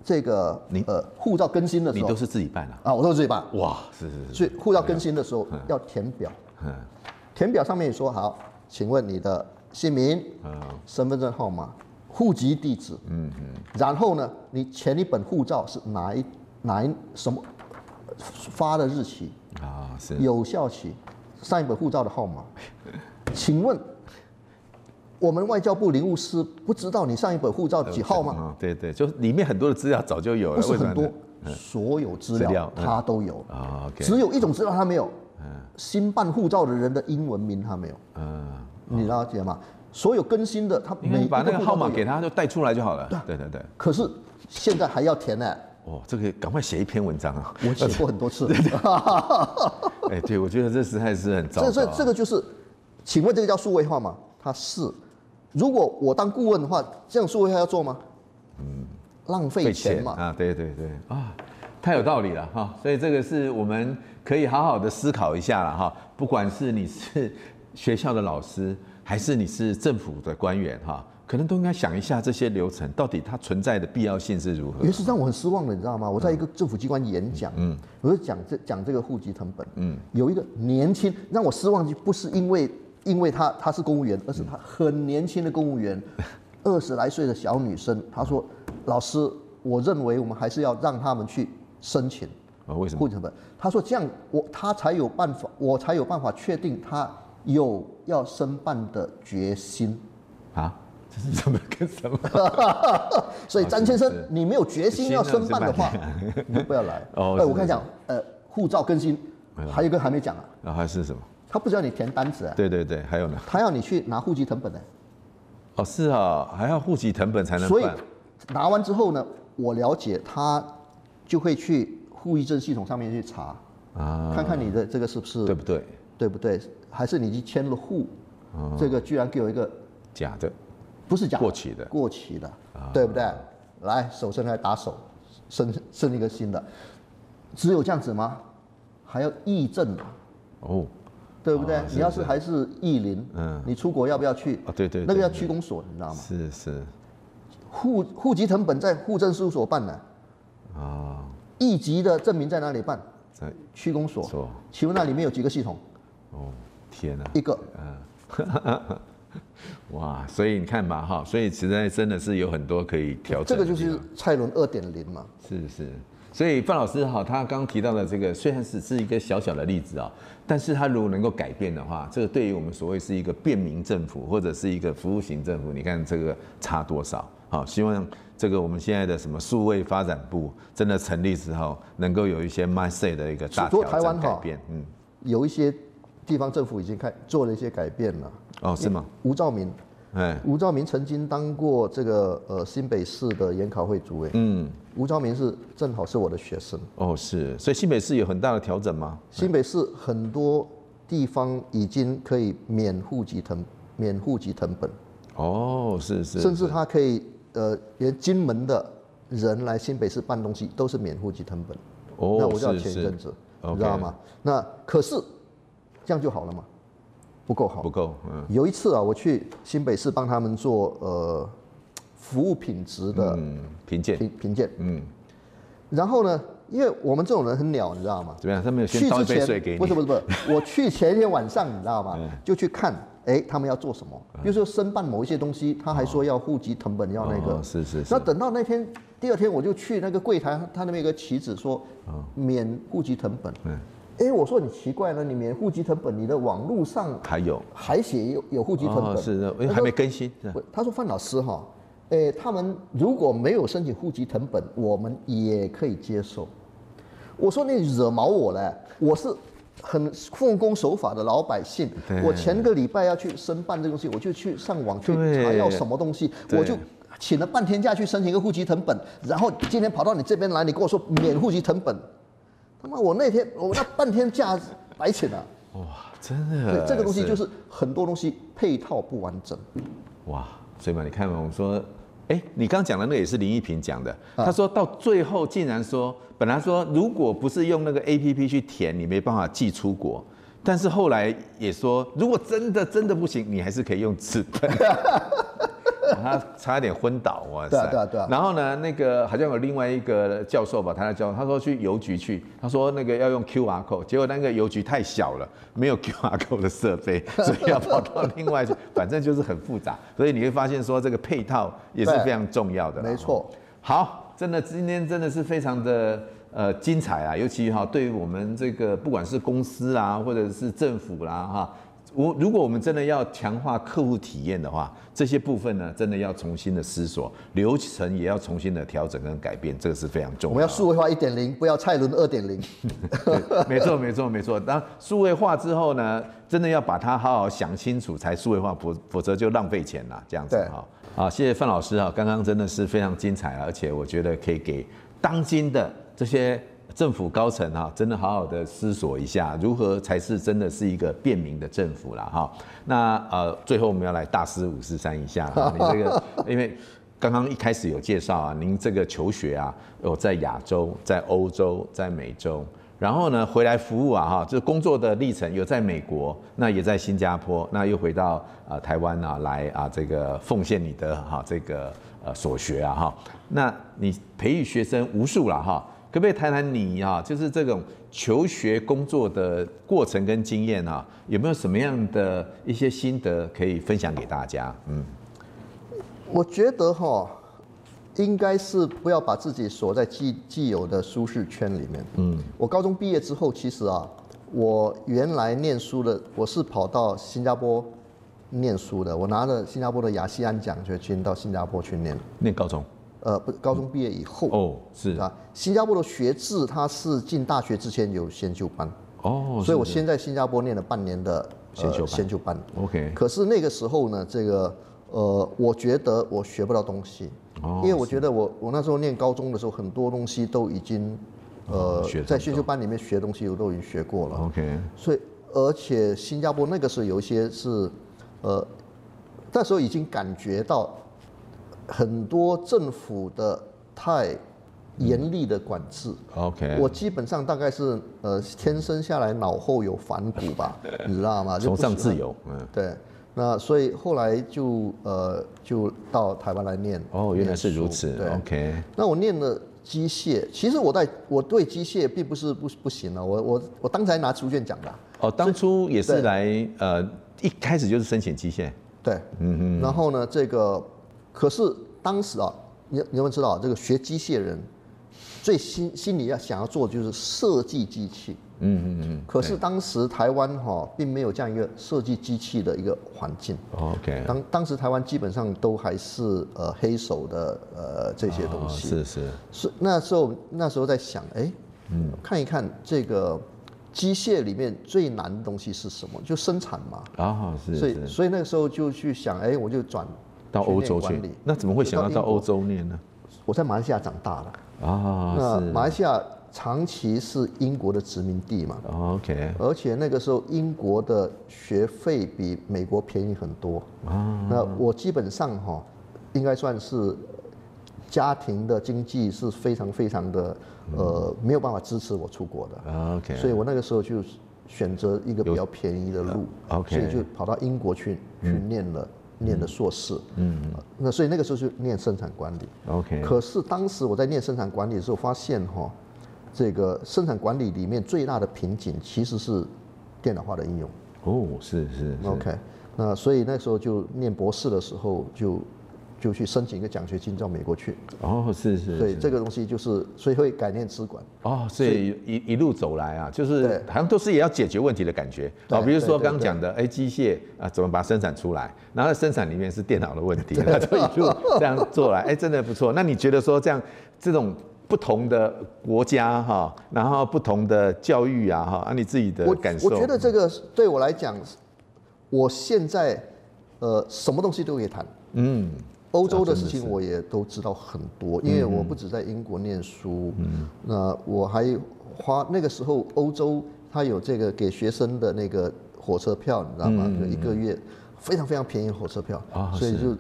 这个你呃护照更新的时候，你都是自己办啊？啊，我都是自己办。哇，是是是，所以护照更新的时候要填表，嗯。填表上面也说好，请问你的姓名、嗯。身份证号码、户籍地址，嗯嗯，然后呢，你前一本护照是哪一哪一什么发的日期、啊是，有效期，上一本护照的号码，请问我们外交部领务司不知道你上一本护照几号吗？嗯、对对，就里面很多的资料早就有了，不是很多，所有资料他都有只有一种资料他没有，新办护照的人的英文名他没有。嗯，你了解吗？所有更新的他每把那个号码给他就带出来就好了。对对对。可是现在还要填呢。哦，这个赶快写一篇文章啊！我写过很多次。哎，对，我觉得这实在是很糟糕。所以这个就是，请问这个叫数位化吗？它是。如果我当顾问的话，这样数位化要做吗？嗯，浪费钱嘛。啊，对对对啊，太有道理了哈。所以这个是我们可以好好的思考一下了哈。不管是你是学校的老师，还是你是政府的官员哈。可能都应该想一下这些流程到底它存在的必要性是如何。也是让我很失望的，你知道吗？我在一个政府机关演讲，嗯，我就讲这讲这个户籍成本，嗯，有一个年轻让我失望，就不是因为因为他他是公务员，而是他很年轻的公务员，二十来岁的小女生，她说：“老师，我认为我们还是要让他们去申请。”啊，为什么？户籍謄本？她说这样我他才有办法，我才有办法确定他有要申办的决心啊。这是什么跟什么？所以詹先生，你没有决心要申办的话，你不要来。哦，哎，我跟你讲，呃，护照更新，还有一个还没讲啊。啊，还是什么？他不需要你填单子啊。对对对，还有呢。他要你去拿户籍成本呢。哦，是啊，还要户籍成本才能。所以拿完之后呢，我了解他就会去户籍证系统上面去查啊，看看你的这个是不是对不对？对不对？还是你去签了户，这个居然给我一个假的。不是假的过期的，过期的，对不对？来，手伸来打手，生生一个新的，只有这样子吗？还要议证哦，对不对？你要是还是意林，嗯，你出国要不要去？啊，对对，那个要区公所，你知道吗？是是，户户籍成本在户政事务所办的，啊，役籍的证明在哪里办？在区公所。错，请问那里面有几个系统？哦，天哪，一个，嗯。哇，所以你看吧，哈，所以实在真的是有很多可以调整。这个就是蔡伦二点零嘛。是是，所以范老师哈，他刚刚提到的这个虽然是是一个小小的例子啊，但是他如果能够改变的话，这个对于我们所谓是一个便民政府或者是一个服务型政府，你看这个差多少？好，希望这个我们现在的什么数位发展部真的成立之后，能够有一些 mindset 的一个大调整改变。嗯，有一些地方政府已经开做了一些改变了。哦，是吗？吴兆铭，哎，吴兆明曾经当过这个呃新北市的研考会主委。嗯，吴兆明是正好是我的学生。哦，是，所以新北市有很大的调整吗？新北市很多地方已经可以免户籍謄免户籍謄本。哦，是是。甚至他可以呃，连金门的人来新北市办东西都是免户籍謄本。哦，那我就要前一阵子，你知道吗？那可是这样就好了吗？不够好，不够。嗯，有一次啊，我去新北市帮他们做呃服务品质的评鉴评评鉴。嗯，然后呢，因为我们这种人很鸟，你知道吗？怎么样？他们有先倒一杯水给你？不是不是不是，我去前一天晚上，你知道吗？就去看，哎，他们要做什么？比如说申办某一些东西，他还说要户籍成本，要那个。是是是。那等到那天第二天，我就去那个柜台，他那边有个旗子说免户籍成本。嗯。哎，我说你奇怪了，你免户籍成本，你的网络上还有还写有有户籍成本，哦、是的，因为还没更新。他说，他说范老师哈，哎，他们如果没有申请户籍成本，我们也可以接受。我说你惹毛我了，我是很奉公守法的老百姓，我前个礼拜要去申办这个东西，我就去上网去查要什么东西，我就请了半天假去申请一个户籍成本，然后今天跑到你这边来，你跟我说免户籍成本。他妈！我那天我那半天假白请了。哇，真的。对，这个东西就是很多东西配套不完整。哇，所以嘛，你看嘛，我们说，哎，你刚讲的那个也是林一平讲的。他说到最后竟然说，本来说如果不是用那个 APP 去填，你没办法寄出国。但是后来也说，如果真的真的不行，你还是可以用纸本。他差点昏倒，哇塞！对啊，对啊，对啊。然后呢，那个好像有另外一个教授吧，他在教，他说去邮局去，他说那个要用 QR code，结果那个邮局太小了，没有 QR code 的设备，所以要跑到另外去，反正就是很复杂。所以你会发现说这个配套也是非常重要的。没错。好，真的今天真的是非常的呃精彩啊，尤其哈对于我们这个不管是公司啊，或者是政府啦哈。我如果我们真的要强化客户体验的话，这些部分呢，真的要重新的思索，流程也要重新的调整跟改变，这个是非常重要的。我们要数位化一点零，不要蔡伦二点零。没错，没错，没错。当数位化之后呢，真的要把它好好想清楚才数位化，否否则就浪费钱了。这样子哈。好，谢谢范老师啊，刚刚真的是非常精彩，而且我觉得可以给当今的这些。政府高层哈，真的好好的思索一下，如何才是真的是一个便民的政府了哈。那呃，最后我们要来大师五四三一下，你这个因为刚刚一开始有介绍啊，您这个求学啊，有在亚洲、在欧洲、在美洲，然后呢回来服务啊哈，这工作的历程有在美国，那也在新加坡，那又回到啊台湾啊来啊这个奉献你的哈这个呃所学啊哈。那你培育学生无数了哈。可不可以谈谈你啊，就是这种求学工作的过程跟经验啊，有没有什么样的一些心得可以分享给大家？嗯，我觉得哈，应该是不要把自己锁在既既有的舒适圈里面。嗯，我高中毕业之后，其实啊，我原来念书的，我是跑到新加坡念书的，我拿了新加坡的雅西安奖学金到新加坡去念。念高中。呃，不，高中毕业以后哦，是啊，新加坡的学制，它是进大学之前有先修班哦，所以我先在新加坡念了半年的先修先修班，OK。可是那个时候呢，这个呃，我觉得我学不到东西，哦，因为我觉得我我那时候念高中的时候，很多东西都已经呃在先修班里面学东西我都已经学过了，OK。所以而且新加坡那个时候有一些是呃，那时候已经感觉到。很多政府的太严厉的管制，OK，我基本上大概是呃天生下来脑后有反骨吧，你知道吗？崇尚自由，嗯，对，那所以后来就呃就到台湾来念。哦，原来是如此，对，OK。那我念了机械，其实我在我对机械并不是不不行了，我我我刚才拿书卷讲的。哦，当初也是来呃一开始就是申请机械，对，嗯嗯，然后呢这个。可是当时啊，你你们知道，这个学机械人最心心里要想要做的就是设计机器。嗯嗯嗯。可是当时台湾哈并没有这样一个设计机器的一个环境。OK。当当时台湾基本上都还是呃黑手的呃这些东西。是是。是那时候那时候在想，哎，嗯，看一看这个机械里面最难的东西是什么？就生产嘛。啊是。所以所以那个时候就去想，哎，我就转。到欧洲去，那怎么会想要到欧洲念呢？我在马来西亚长大了。啊，那马来西亚长期是英国的殖民地嘛，OK，而且那个时候英国的学费比美国便宜很多。啊。那我基本上哈，应该算是家庭的经济是非常非常的呃没有办法支持我出国的，OK，所以我那个时候就选择一个比较便宜的路，OK，所以就跑到英国去去念了。念的硕士，嗯，那所以那个时候就念生产管理，OK。可是当时我在念生产管理的时候，发现哈，这个生产管理里面最大的瓶颈其实是电脑化的应用。哦，是是，是，OK。那所以那时候就念博士的时候就。就去申请一个奖学金到美国去。哦，是是。对，这个东西就是，所以会改念资管。哦，所以一一路走来啊，就是好像都是也要解决问题的感觉。啊，比如说刚刚讲的，哎，机械啊，怎么把它生产出来？然后生产里面是电脑的问题，那 就一路这样做来，哎，真的不错。那你觉得说这样这种不同的国家哈，然后不同的教育啊哈，啊你自己的感受？我觉得这个对我来讲，我现在呃什么东西都可以谈。嗯。欧洲的事情我也都知道很多，因为我不止在英国念书，那我还花那个时候欧洲它有这个给学生的那个火车票，你知道吗？就一个月非常非常便宜火车票，所以就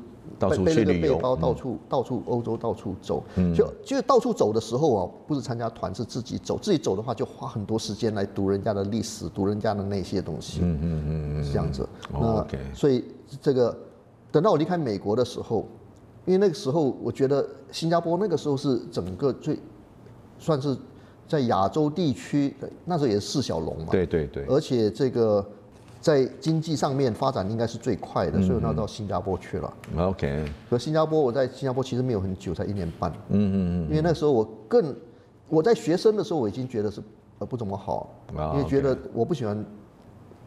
背背那个背包到处到处欧洲到处走，就就到处走的时候啊，不是参加团是自己走，自己走的话就花很多时间来读人家的历史，读人家的那些东西，嗯嗯嗯是这样子。那所以这个等到我离开美国的时候。因为那个时候，我觉得新加坡那个时候是整个最，算是在亚洲地区，那时候也是四小龙嘛。对对对。而且这个在经济上面发展应该是最快的，所以我到新加坡去了。OK。可新加坡，我在新加坡其实没有很久，才一年半。嗯嗯嗯。因为那时候我更，我在学生的时候我已经觉得是呃不怎么好，因为觉得我不喜欢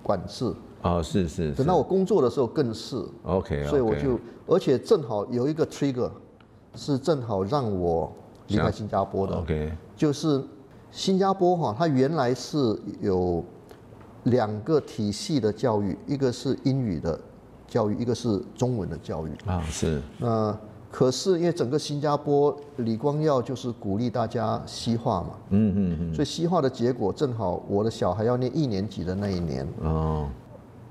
管制。哦，是是。等到我工作的时候更是。OK。所以我就，而且正好有一个 trigger，是正好让我离开新加坡的。OK。就是新加坡哈，它原来是有两个体系的教育，一个是英语的教育，一个是中文的教育。啊，是。那。可是因为整个新加坡李光耀就是鼓励大家西化嘛，嗯嗯嗯，所以西化的结果正好我的小孩要念一年级的那一年。哦，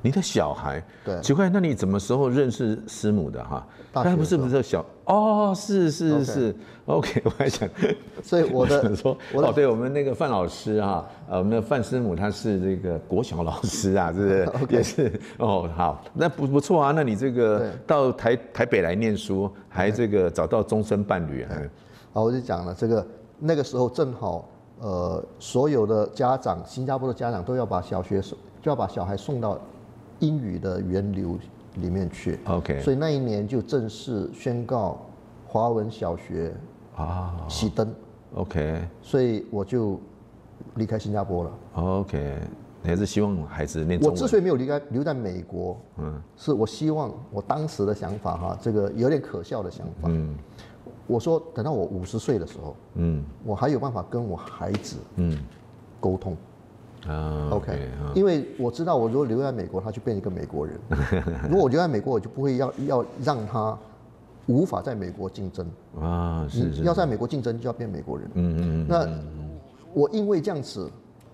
你的小孩？对。奇怪，那你什么时候认识师母的哈？大学不是不是小哦，是是是，OK，我还想，所以我的说哦，对我们那个范老师啊，呃，我们的范师母她是这个国小老师啊，是不是？也是哦，好，那不不错啊，那你这个到台台北来念书，还这个找到终身伴侣，好，我就讲了这个那个时候正好呃，所有的家长，新加坡的家长都要把小学送，就要把小孩送到英语的源流。里面去，OK，所以那一年就正式宣告华文小学啊。熄灯，OK，所以我就离开新加坡了，OK，你还是希望孩子念？我之所以没有离开，留在美国，嗯，是我希望我当时的想法哈，这个有点可笑的想法，嗯，我说等到我五十岁的时候，嗯，我还有办法跟我孩子，嗯，沟通。啊，OK，因为我知道，我如果留在美国，他就变一个美国人；如果我留在美国，我就不会要要让他无法在美国竞争啊。是是，要在美国竞争，就要变美国人。嗯嗯。那我因为这样子，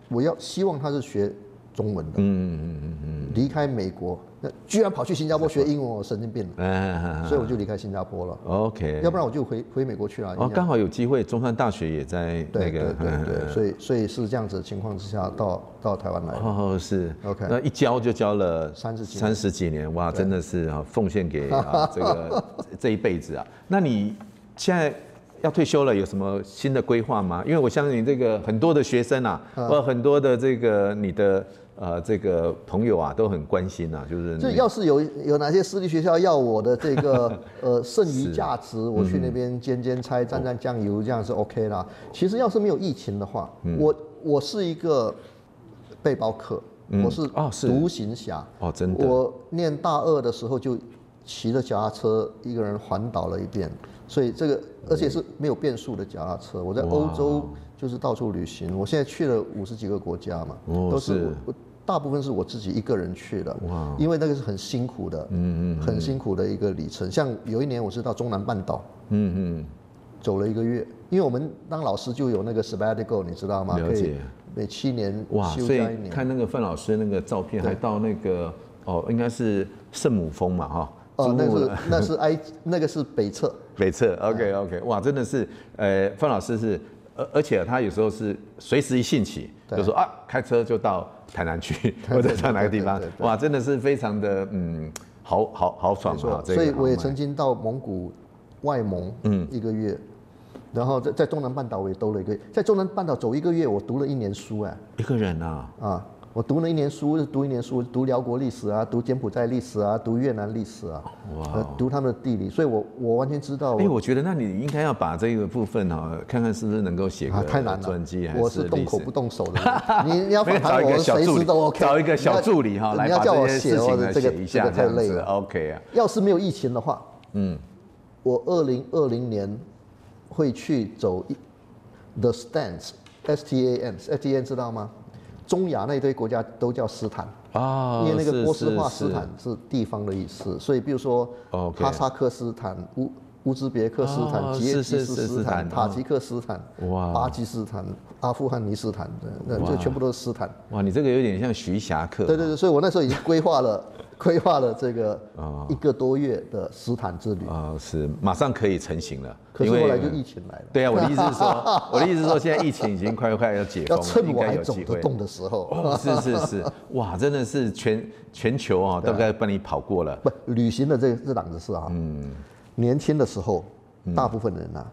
我要希望他是学中文的。嗯嗯嗯嗯嗯。离开美国。那居然跑去新加坡学英文，我神经病了，所以我就离开新加坡了。OK，要不然我就回回美国去了。哦，刚好有机会，中山大学也在那个。对对对对，所以所以是这样子的情况之下，到到台湾来。哦，是。OK，那一教就教了三十几三十几年，哇，真的是啊，奉献给啊这个 这一辈子啊。那你现在要退休了，有什么新的规划吗？因为我相信这个很多的学生啊，或很多的这个你的。呃，这个朋友啊都很关心啊，就是这要是有有哪些私立学校要我的这个 呃剩余价值，我去那边煎煎菜、蘸蘸酱油，这样是 OK 啦。其实要是没有疫情的话，我我是一个背包客，我是独行侠哦，真的。我念大二的时候就骑着脚踏车一个人环岛了一遍，所以这个而且是没有变速的脚踏车，我在欧洲就是到处旅行。我现在去了五十几个国家嘛，都是。大部分是我自己一个人去的，哇，因为那个是很辛苦的，嗯嗯，很辛苦的一个里程。像有一年我是到中南半岛，嗯嗯，走了一个月，因为我们当老师就有那个 sabbatical，你知道吗？了解。每七年哇，所以看那个范老师那个照片，还到那个哦，应该是圣母峰嘛，哈。哦，那是那是埃，那个是北侧。北侧，OK OK，哇，真的是，呃，范老师是，而而且他有时候是随时一兴起，就说啊，开车就到。台南去，或者到哪个地方？哇，真的是非常的嗯，豪豪豪爽啊！所以我也曾经到蒙古外蒙嗯一个月，嗯、然后在在中南半岛我也兜了一个月，在中南半岛走一个月，我读了一年书哎，一个人啊啊。我读了一年书，读一年书，读辽国历史啊，读柬埔寨历史啊，读越南历史啊，哇，读他们的地理，所以我我完全知道。哎，我觉得那你应该要把这个部分哈，看看是不是能够写个太难了传记，我是动口不动手的，你你要找一个小助理，找一个小助理哈，来叫我写哦，这个这个太累了。OK 啊，要是没有疫情的话，嗯，我二零二零年会去走 The Stans，S T A N，S T A N 知道吗？中亚那一堆国家都叫斯坦啊，因为那个波斯话斯坦是地方的意思，所以比如说哈萨克斯坦、乌乌兹别克斯坦、吉尔吉斯斯坦、塔吉克斯坦、巴基斯坦、阿富汗尼斯坦的，那这全部都是斯坦。哇，你这个有点像徐霞客。对对对，所以我那时候已经规划了。规划了这个一个多月的斯坦之旅啊，是马上可以成型了。可是后来就疫情来了。对啊，我的意思是说，我的意思是说，现在疫情已经快快要解封了，要趁我还走得动的时候。是是是，哇，真的是全全球啊，大概帮你跑过了。不，旅行的这这档子事啊，嗯，年轻的时候，大部分人啊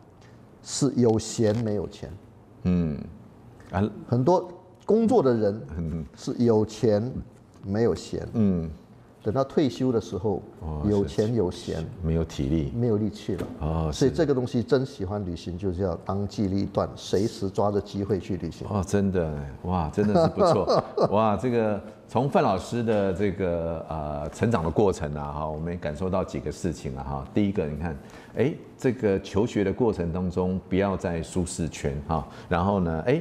是有闲没有钱，嗯，啊，很多工作的人是有钱没有闲，嗯。等到退休的时候，有钱有闲，没有体力，没有力气了。哦，所以这个东西真喜欢旅行，就是要当机立断，随时抓着机会去旅行。哦，真的，哇，真的是不错，哇，这个从范老师的这个呃成长的过程啊，哈，我们也感受到几个事情了哈。第一个，你看，哎，这个求学的过程当中，不要在舒适圈哈，然后呢，哎。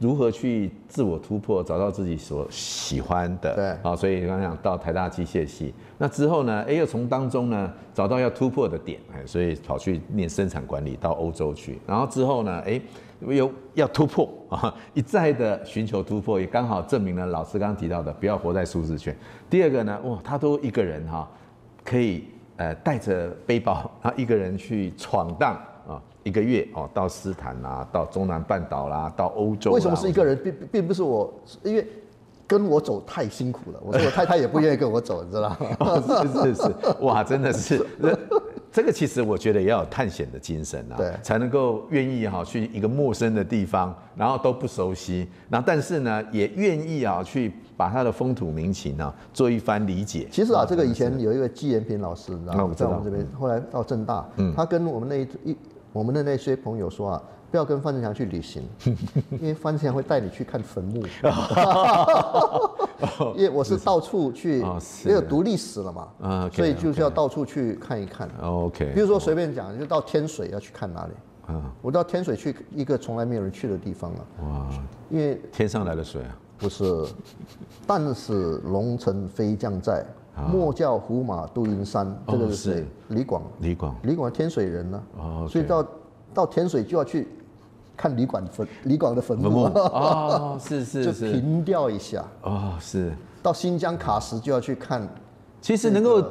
如何去自我突破，找到自己所喜欢的？对，啊，所以刚刚讲到台大机械系，那之后呢，哎，又从当中呢找到要突破的点，哎，所以跑去念生产管理到欧洲去，然后之后呢，哎，又要突破啊，一再的寻求突破，也刚好证明了老师刚刚提到的，不要活在舒适圈。第二个呢，哇，他都一个人哈，可以呃带着背包，然后一个人去闯荡。一个月哦，到斯坦啦，到中南半岛啦，到欧洲。为什么是一个人，并并不是我？因为跟我走太辛苦了。我说我太太也不愿意跟我走，你知道吗？哦，是是是，哇，真的是。这个其实我觉得也要有探险的精神啊，对，才能够愿意哈去一个陌生的地方，然后都不熟悉，然后但是呢也愿意啊去把他的风土民情啊做一番理解。其实啊，这个以前有一位季延平老师，然后在我们这边，后来到正大，嗯，他跟我们那一一。我们的那些朋友说啊，不要跟范志强去旅行，因为范志强会带你去看坟墓。因为我是到处去，因为读历史了嘛，所以就是要到处去看一看。OK。比如说随便讲，就到天水要去看哪里？我到天水去一个从来没有人去的地方了。哇！因为天上来的水啊？不是，但是龙城飞将在，莫教胡马度阴山。这个是谁？李广。李广。李广天水人呢？哦所以到到天水就要去看李广坟，李广的坟墓。哦，是是是。就凭吊一下。哦，是。到新疆喀什就要去看。其实能够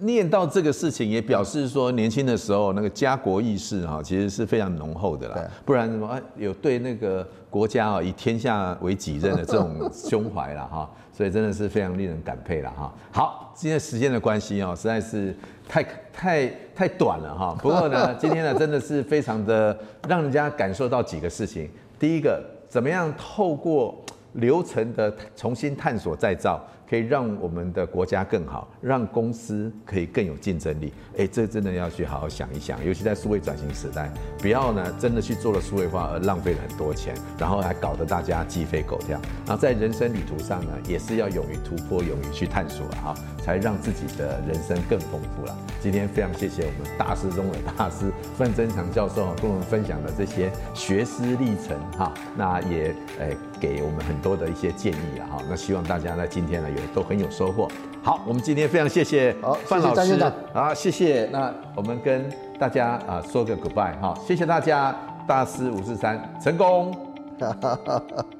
念到这个事情，也表示说年轻的时候那个家国意识哈，其实是非常浓厚的啦。不然什么有对那个国家啊以天下为己任的这种胸怀了哈。所以真的是非常令人感佩了哈。好，今天时间的关系哦，实在是太太太短了哈。不过呢，今天呢真的是非常的让人家感受到几个事情。第一个，怎么样透过流程的重新探索再造，可以让我们的国家更好，让公司可以更有竞争力。哎，这真的要去好好想一想，尤其在数位转型时代，不要呢真的去做了数位化而浪费了很多钱，然后还搞得大家鸡飞狗跳。然后在人生旅途上呢，也是要勇于突破，勇于去探索哈，才让自己的人生更丰富了。今天非常谢谢我们大师中的大师范增强教授跟我们分享的这些学思历程哈，那也诶给我们很多的一些建议啊哈。那希望大家呢今天呢也。都很有收获。好，我们今天非常谢谢范老师啊，谢谢。那我们跟大家啊说个 goodbye 哈，谢谢大家，大师五四三成功。